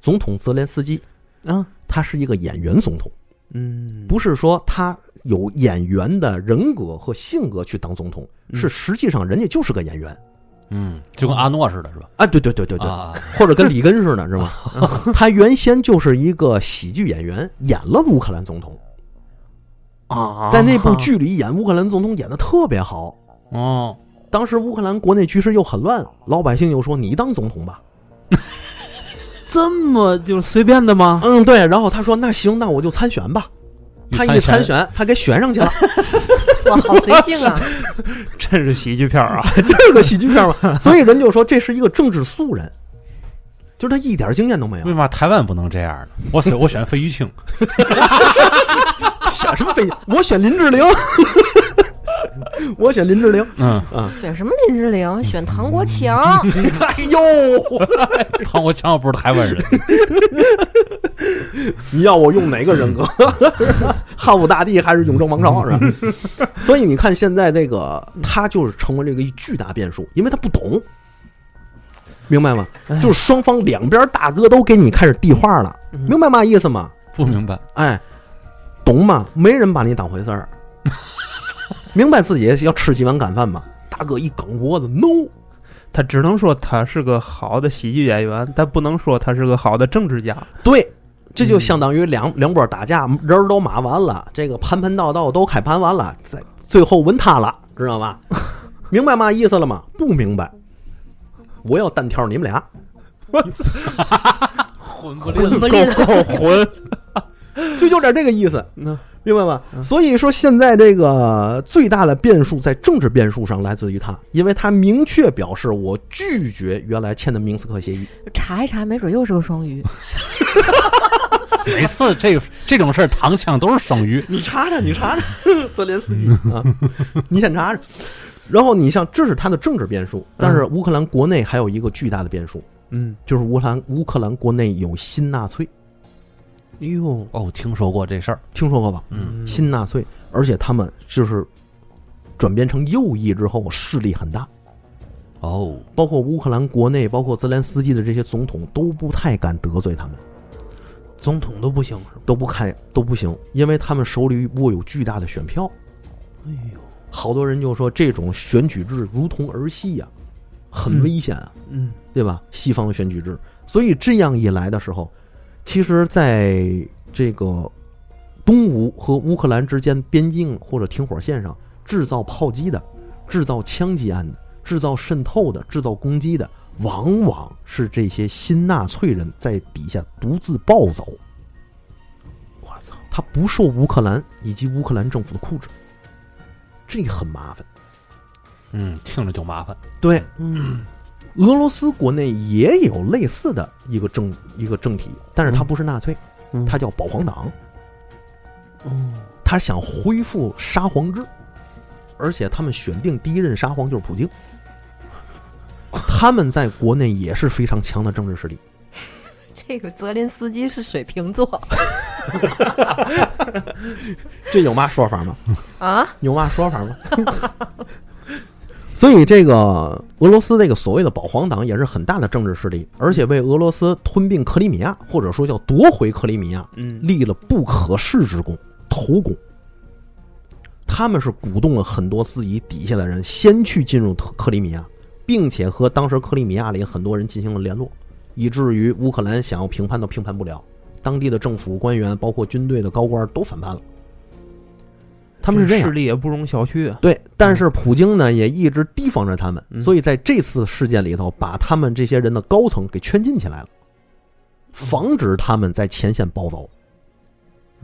总统泽连斯基啊他是一个演员总统，嗯，不是说他有演员的人格和性格去当总统，嗯是实际上人家就是个演员嗯，就跟阿诺似的，是吧？啊！对对对对对，啊，或者跟里根似的，是吧？他原先就是一个喜剧演员，演了乌克兰总统，啊，在那部剧里演乌克兰总统演的特别好。哦，当时乌克兰国内局势又很乱，老百姓又说你当总统吧。这么就是随便的吗？嗯，对。然后他说那行，那我就参选吧。他一参选，他给选上去了，哇，好随性啊！真是喜剧片儿啊！这是个喜剧片嘛。所以人就说这是一个政治素人，就是他一点经验都没有为。嘛台湾不能这样呢？我选我选费玉清，选什么费？我选林志玲，我选林志玲。嗯，选什么林志玲？选唐国强。哎呦，唐国强又不是台湾人，你要我用哪个人格？汉武大帝还是永正王朝是吧？所以你看现在这个，他就是成为这个一个巨大变数，因为他不懂，明白吗？就是双方两边大哥都给你开始递话了，明白嘛意思吗？不明白。哎，懂吗？没人把你当回事儿，明白自己要吃几碗干饭吗？大哥一梗脖子，no，他只能说他是个好的喜剧演员，但不能说他是个好的政治家。对，这就相当于两两波打架，人儿都骂完了，这个盘盘道道都开盘完了，在最后问他了，知道吧？明白嘛意思了吗？不明白。我要单挑你们俩，混不 混不吝 够够混，就有点这个意思，嗯明白吧？所以说现在这个最大的变数在政治变数上来自于他，因为他明确表示我拒绝原来签的明斯克协议。查一查，没准又是个双鱼。每次这这种事儿，躺枪都是双鱼。你查查，你查查，泽连斯基啊，你先查查。然后你像，这是他的政治变数，但是乌克兰国内还有一个巨大的变数，嗯，就是乌克兰乌克兰国内有新纳粹，哟，哦，听说过这事儿。听说过吧？嗯，新纳粹，而且他们就是转变成右翼之后势力很大，哦，包括乌克兰国内，包括泽连斯基的这些总统都不太敢得罪他们，总统都不行是吧？都不开都不行，因为他们手里握有巨大的选票。哎呦，好多人就说这种选举制如同儿戏呀、很危险啊，嗯对吧？西方的选举制，所以这样一来的时候，其实在这个东吴和乌克兰之间边境或者停火线上制造炮击的、制造枪击案的、制造渗透的、制造攻击的，往往是这些新纳粹人在底下独自暴走。我操，他不受乌克兰以及乌克兰政府的控制，这个很麻烦。嗯，听着就麻烦。对，嗯，俄罗斯国内也有类似的一个政一个政体，但是它不是纳粹，嗯它叫保皇党，哦，他想恢复沙皇制，而且他们选定第一任沙皇就是普京，他们在国内也是非常强的政治势力。这个泽连斯基是水瓶座 这有嘛说法吗？啊，有嘛说法吗？所以，这个俄罗斯这个所谓的保皇党也是很大的政治势力，而且为俄罗斯吞并克里米亚，或者说叫夺回克里米亚，嗯立了不可视之功，头功。他们是鼓动了很多自己底下的人先去进入克克里米亚，并且和当时克里米亚里很多人进行了联络，以至于乌克兰想要平叛都平叛不了，当地的政府官员包括军队的高官都反叛了。他们是这样。势，力也不容小觑啊。对，但是普京呢也一直提防着他们，嗯。所以在这次事件里头，把他们这些人的高层给圈禁起来了，防止他们在前线暴走，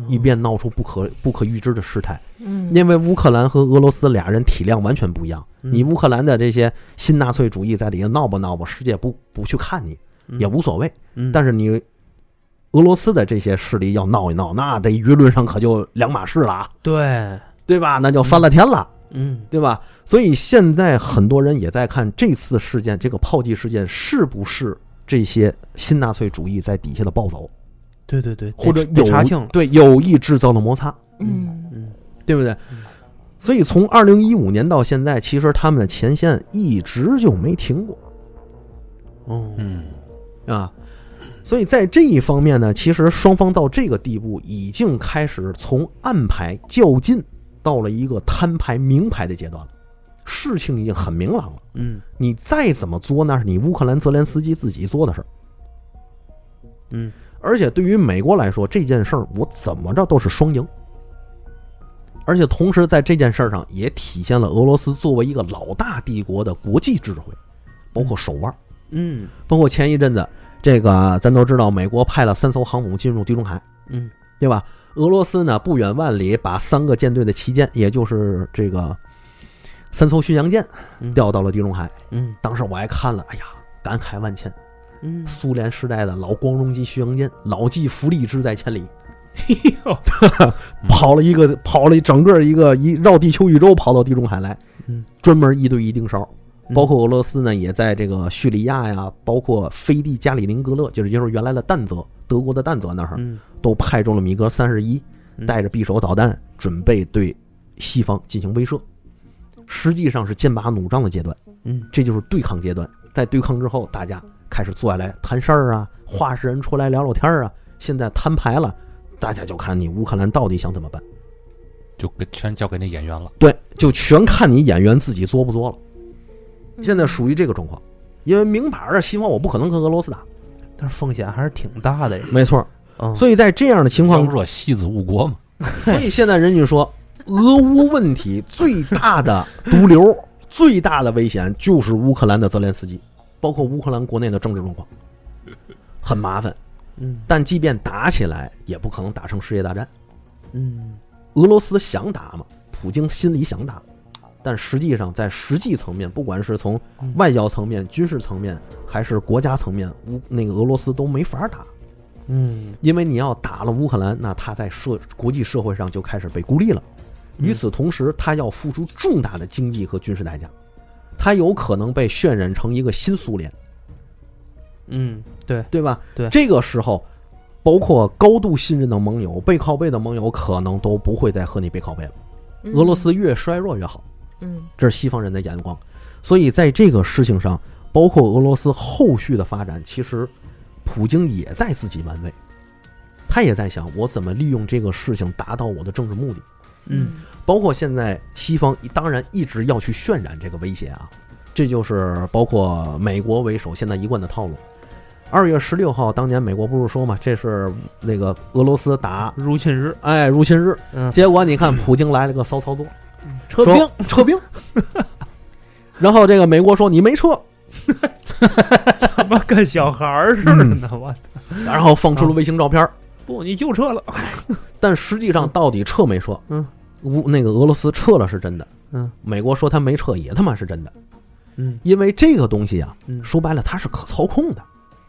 以便闹出不可不可预知的事态。嗯，因为乌克兰和俄罗斯俩人体量完全不一样，嗯。你乌克兰的这些新纳粹主义在里头闹吧闹吧，世界不不去看你也无所谓，嗯，但是你。俄罗斯的这些势力要闹一闹，那在舆论上可就两码事了啊，对，对吧？那就翻了天了。嗯对吧？所以现在很多人也在看这次事件，这个炮击事件是不是这些新纳粹主义在底下的暴走，对对对，或者有查清。对有意制造的摩擦？嗯，嗯对不对？所以从二零一五年到现在，其实他们的前线一直就没停过哦，嗯啊。所以在这一方面呢，其实双方到这个地步，已经开始从暗排较劲到了一个摊牌明牌的阶段了。事情已经很明朗了，嗯你再怎么作，那是你乌克兰泽连斯基自己做的事儿。嗯而且对于美国来说，这件事儿我怎么着都是双赢。而且同时在这件事儿上也体现了俄罗斯作为一个老大帝国的国际智慧，包括手腕，嗯包括前一阵子这个咱都知道，美国派了三艘航母进入地中海，嗯对吧？俄罗斯呢不远万里把三个舰队的旗舰，也就是这个三艘巡洋舰嗯调到了地中海。嗯当时我还看了，哎呀，感慨万千。嗯，苏联时代的老光荣级巡洋舰，老骥伏枥，志在千里。跑了一个，跑了整个一个一绕地球宇宙跑到地中海来，嗯，专门一对一盯梢。嗯包括俄罗斯呢，也在这个叙利亚呀，包括飞地加里宁格勒，就是就是原来的弹泽，德国的弹泽那儿，嗯都派中了米格三十一，嗯带着匕首导弹，准备对西方进行威慑。实际上是剑拔弩张的阶段，嗯这就是对抗阶段。在对抗之后，大家开始坐下来谈事儿啊，话事人出来聊聊天儿啊。现在摊牌了，大家就看你乌克兰到底想怎么办。就给全交给那演员了。对，就全看你演员自己作不作了。嗯现在属于这个状况，因为明摆着西方我不可能跟俄罗斯打，但是风险还是挺大的呀。没错。嗯，所以在这样的情要况不，说戏子误国嘛。所以现在人家说，俄乌问题最大的毒瘤、最大的危险就是乌克兰的泽连斯基，包括乌克兰国内的政治状况，很麻烦。嗯但即便打起来，也不可能打成世界大战。嗯俄罗斯想打吗，普京心里想打，但实际上在实际层面，不管是从外交层面、军事层面，还是国家层面，乌那个俄罗斯都没法打，嗯因为你要打了乌克兰，那他在社国际社会上就开始被孤立了。与此同时，他要付出重大的经济和军事代价，他有可能被渲染成一个新苏联，嗯，对，对吧？对这个时候，包括高度信任的盟友、背靠背的盟友，可能都不会再和你背靠背了。俄罗斯越衰弱越好，嗯，这是西方人的眼光。所以在这个事情上，包括俄罗斯后续的发展，其实普京也在自己玩味，他也在想我怎么利用这个事情达到我的政治目的。嗯包括现在西方当然一直要去渲染这个威胁啊，这就是包括美国为首现在一贯的套路。二月十六号，当年美国不是说嘛，这是那个俄罗斯打入侵日，哎入侵日，嗯，结果你看普京来了个骚操作，撤兵，撤兵，然后这个美国说你没撤，怎么跟小孩儿似的呢？我然后放出了卫星照片，不，你就撤了。但实际上到底撤没撤？嗯，乌那个俄罗斯撤了是真的，嗯。美国说他没撤也他妈是真的，嗯。因为这个东西啊，嗯。说白了它是可操控的，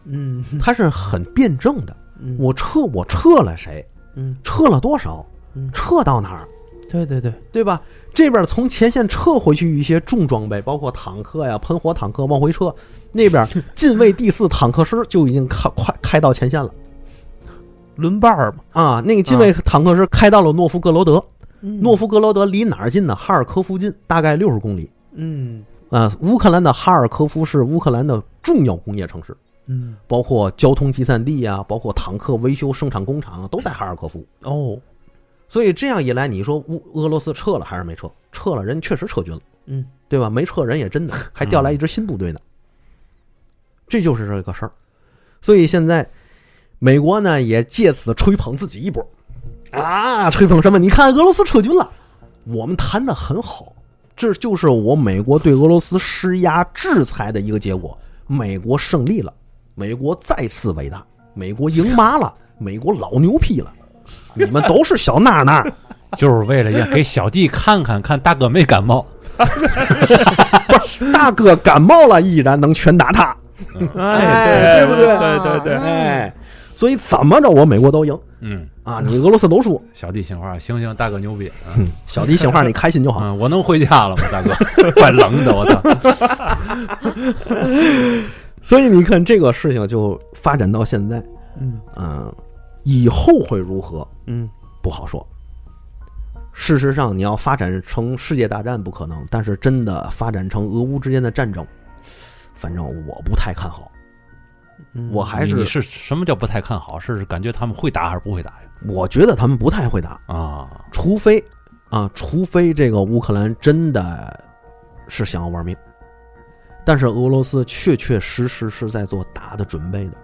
嗯。它是很辩证的。嗯，我撤我撤了谁？嗯。撤了多少？嗯，撤到哪儿？对对对，对吧？这边从前线撤回去一些重装备，包括坦克呀、喷火坦克往回撤，那边 近卫第四坦克师就已经开快开到前线了轮班儿嘛。啊！那个近卫坦克师开到了诺夫哥罗德，嗯诺夫哥罗德离哪儿近呢？哈尔科夫近，大概六十公里嗯啊。乌克兰的哈尔科夫是乌克兰的重要工业城市，嗯包括交通集散地啊，包括坦克维修生产工厂啊，都在哈尔科夫。哦所以这样一来，你说乌俄罗斯撤了还是没撤？撤了，人确实撤军了，嗯对吧？没撤人也真的，还调来一支新部队呢。这就是这个事儿。所以现在美国呢也借此吹捧自己一波啊，吹捧什么？你看俄罗斯撤军了，我们谈的很好，这就是我美国对俄罗斯施压制裁的一个结果。美国胜利了，美国再次伟大，美国赢麻了，美国老牛批了。你们都是小娜娜，就是为了要给小弟看看，看大哥没感冒。大哥感冒了依然能拳打他，哎对不对对对对，哎，所以怎么着我美国都赢嗯，啊！你俄罗斯都输，小弟心话，行行，大哥牛逼。嗯小弟心话你开心就好。嗯，我能回家了吗，大哥？怪冷的，我操！所以你看这个事情就发展到现在，嗯嗯，以后会如何嗯不好说。事实上，你要发展成世界大战不可能，但是真的发展成俄乌之间的战争，反正我不太看好。嗯我还是你你是什么叫不太看好？是感觉他们会打还是不会打呀？我觉得他们不太会打，啊，除非啊，除非这个乌克兰真的是想要玩命，但是俄罗斯确确实实是在做打的准备的。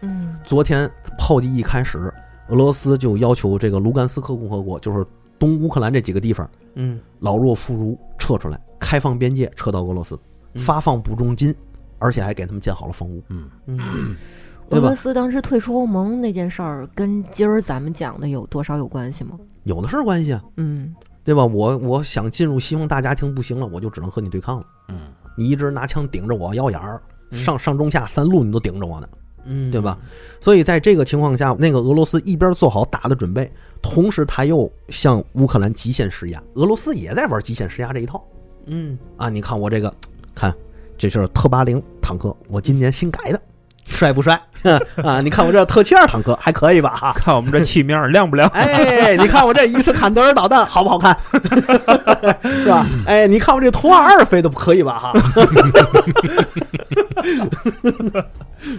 嗯。昨天炮击一开始，俄罗斯就要求这个卢甘斯克共和国，就是东乌克兰这几个地方，嗯。老弱妇孺撤出来，开放边界，撤到俄罗斯，嗯。发放补助金，而且还给他们建好了房屋。嗯，嗯。俄罗斯当时退出欧盟那件事儿，跟今儿咱们讲的有多少有关系吗？有的是关系啊，嗯。对吧？我我想进入西方大家庭不行了，我就只能和你对抗了。嗯，你一直拿枪顶着我腰眼儿，嗯。上上中下三路你都顶着我呢，嗯，对吧？所以在这个情况下，那个俄罗斯一边做好打的准备，同时他又向乌克兰极限施压。俄罗斯也在玩极限施压这一套嗯啊！你看我这个，看这是特八零坦克，我今年新改的，帅不帅 啊？你看我这特七二坦克还可以吧？哈，看我们这漆面亮不亮？哎，你看我这伊斯坎德尔导弹好不好看？是吧？哎，你看我这图二二飞的可以吧？哈，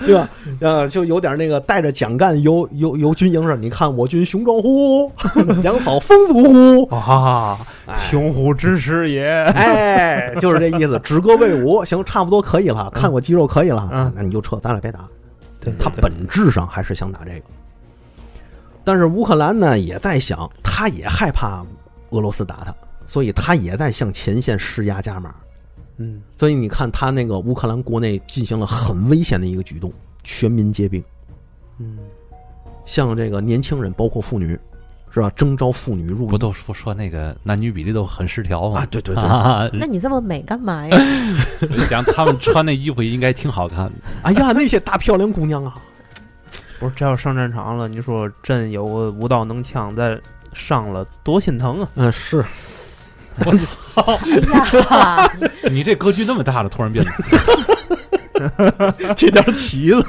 对吧？呃，就有点那个带着蒋干游游游军营似的。你看我军雄壮乎，粮草丰足乎？啊，雄虎之师也。哎，就是这意思，止戈为武，行，差不多可以了，看我肌肉可以了，嗯那你就撤，咱俩别打。对，对他本质上还是想打这个，但是乌克兰呢也在想，他也害怕俄罗斯打他，所以他也在向前线施压加码。嗯所以你看，他那个乌克兰国内进行了很危险的一个举动，全民皆兵，嗯像这个年轻人，包括妇女，是吧？征召妇女入不伍都说说那个男女比例都很失调吗？啊，对对对，啊，那你这么美干嘛呀？我就想他们穿那衣服应该挺好看的。哎呀，那些大漂亮姑娘啊，不是，这要上战场了，你说真有个武道能枪在上了，多心疼啊！嗯，是我操！哎呀，你这格局那么大了，突然变得 这点旗子。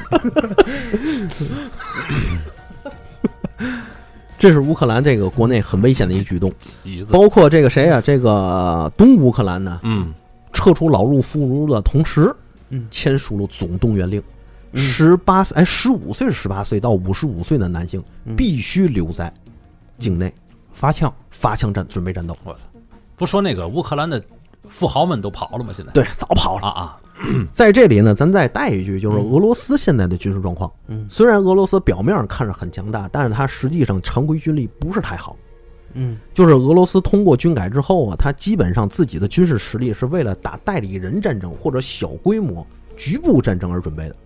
这是乌克兰这个国内很危险的一个举动，旗子。包括这个谁啊，这个东乌克兰呢，嗯，撤出老弱妇孺的同时，嗯签署了总动员令，嗯十八哎十五岁十八岁到五十五岁的男性嗯必须留在境内发枪，发枪战准备战斗。我操！不说那个乌克兰的富豪们都跑了吗？现在对，早跑了。啊啊，在这里呢，咱再带一句，就是嗯俄罗斯现在的军事状况。嗯虽然俄罗斯表面上看着很强大，但是它实际上常规军力不是太好。嗯就是俄罗斯通过军改之后啊，它基本上自己的军事实力是为了打代理人战争或者小规模局部战争而准备的。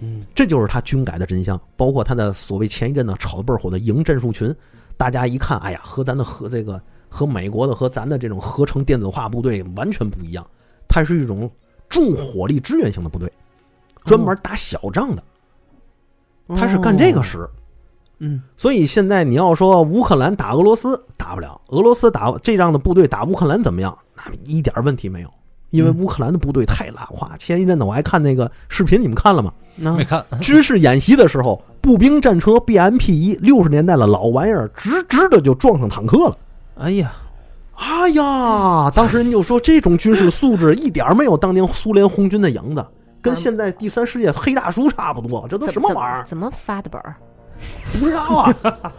嗯这就是它军改的真相，包括它的所谓前一阵呢炒得倍儿火的营战术群，大家一看，哎呀，和咱的和这个和美国的和咱的这种合成电子化部队完全不一样，它是一种重火力支援型的部队，专门打小仗的，他是干这个使。嗯所以现在你要说乌克兰打俄罗斯打不了，俄罗斯打这样的部队打乌克兰怎么样？那一点问题没有，因为嗯乌克兰的部队太拉胯。前一阵子我还看那个视频，你们看了吗？那没看。军事演习的时候，步兵战车 BMP 一六十年代的老玩意儿，直直的就撞上坦克了。哎呀，哎呀，当时人就说这种军事素质 一点没有当年苏联红军的影子，跟现在第三世界黑大叔差不多。这都什么玩意儿？怎么发的本儿？不知道啊，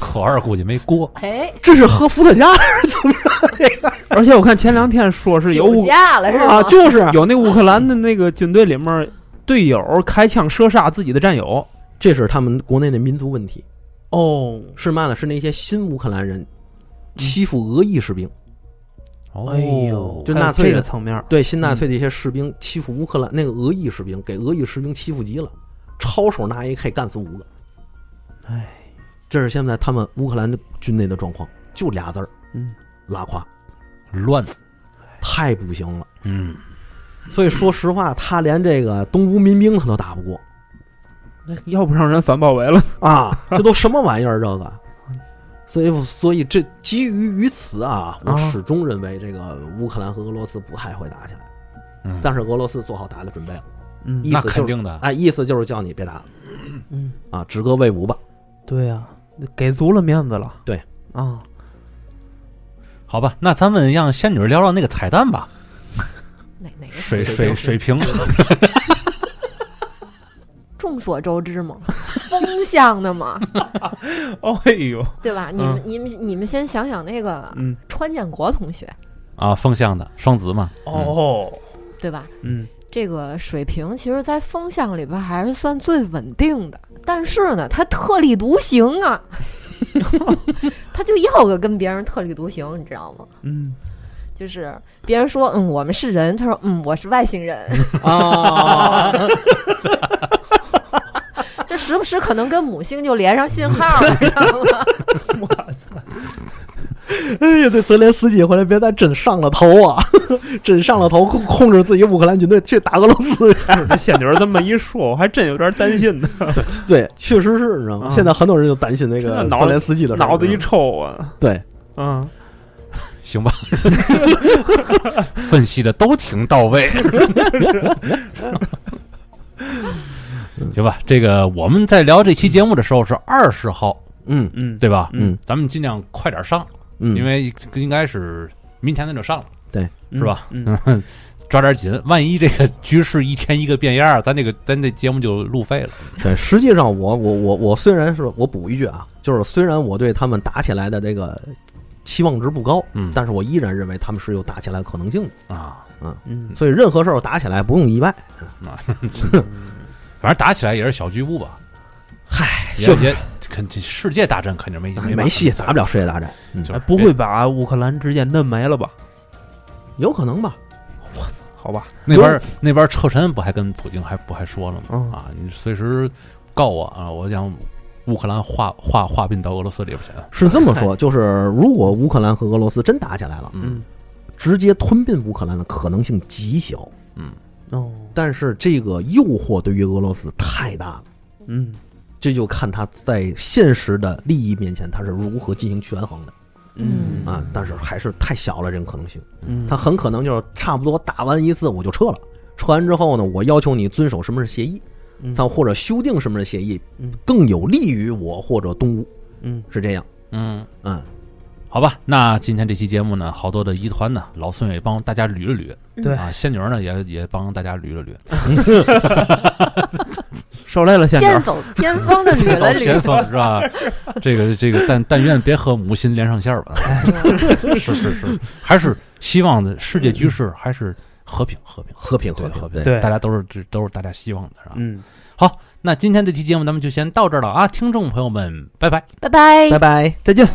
科二估计没过。哎，这是喝伏特加 而且我看前两天说是有酒乌驾了是吧？啊，就是有那乌克兰的那个军队里面队友开枪射杀自己的战友。这是他们国内的民族问题。哦，是嘛呢？是那些新乌克兰人欺负俄裔士兵，哦，哎呦，就纳粹人这个层面，对新纳粹的一些士兵欺负乌克兰那个俄裔士兵，给俄裔士兵欺负急了，抄手拿 AK 干死五个。哎，这是现在他们乌克兰的军内的状况，就俩字儿：嗯拉胯，乱。太不行了。嗯，所以说实话，他连这个东乌民兵他都打不过那要不让人反包围了。啊！这都什么玩意儿？这个。所以，所以这基于于此啊，我啊。始终认为这个乌克兰和俄罗斯不太会打起来。嗯。但是俄罗斯做好打的准备了，嗯那意思就是肯定的。哎，意思就是叫你别打了。嗯，啊，止戈为武吧。对呀、给足了面子了。对。啊，好吧，那咱们让仙女聊聊那个彩蛋吧，哪哪个水水水瓶，众所周知嘛，风向的嘛，哎呦，对吧？你们、你们你们先想想那个嗯，川建国同学，啊，风向的双子嘛，哦，对吧？嗯。这个水瓶其实，在风向里边还是算最稳定的，但是呢，他特立独行啊，他就要个跟别人特立独行，你知道吗？嗯，就是别人说嗯我们是人，他说嗯我是外星人，啊，这时不时可能跟母星就连上信号了，你知道吗？哎呀，这泽连斯基回来别再真上了头啊，真上了头，控控制自己乌克兰军队去打俄罗斯去。这仙女儿这么一说，我还真有点担心呢，对，确实是，你知道吗？啊现在很多人就担心那个脑泽连斯基的脑子一抽啊，对，嗯，行吧，分析的都挺到位。行吧，这个我们在聊这期节目的时候是二十号，嗯。嗯，对吧？嗯。咱们尽量快点上，嗯，因为应该是明天咱就上了，对。是吧？嗯，嗯，抓点紧，万一这个局势一天一个变样，咱这个咱这节目就路费了。对，实际上我我我我虽然是我补一句啊，就是虽然我对他们打起来的这个期望值不高，嗯。但是我依然认为他们是有打起来的可能性的。啊，嗯，所以任何时候打起来不用意外。反正打起来也是小局部吧，嗨，也就是也肯世界大战肯定没没没戏，打不了世界大战。嗯，就是哎不会把乌克兰直接弄没了吧？有可能吧？好吧，那边儿那边儿车臣不还跟普京还不还说了吗？嗯啊，你随时告我啊，我想乌克兰划划划并到俄罗斯里边去。是这么说，就是如果乌克兰和俄罗斯真打起来了，嗯直接吞并乌克兰的可能性极小，嗯，哦，但是这个诱惑对于俄罗斯太大了。嗯。这就看他在现实的利益面前，他是如何进行权衡的。嗯。啊！但是还是太小了，这种可能性。嗯，他很可能就是差不多打完一次我就撤了，撤完之后呢，我要求你遵守什么是协议，嗯。再或者修订什么是协议嗯，更有利于我或者东吴，嗯。是这样。嗯，嗯，好吧，那今天这期节目呢，好多的疑团呢，老孙也帮大家捋了捋，对啊，仙女儿呢也也帮大家捋了捋，受累了，仙女走偏锋的捋 走了捋，前锋是吧？这个这个，但但愿别和母亲连上线儿吧。是是是，还是希望的世界局势还是和平和平和平对和平，和平，对大家都是这都是大家希望的，是吧？嗯，好那今天这期节目咱们就先到这儿了啊，听众朋友们，拜拜。拜拜拜拜。再见。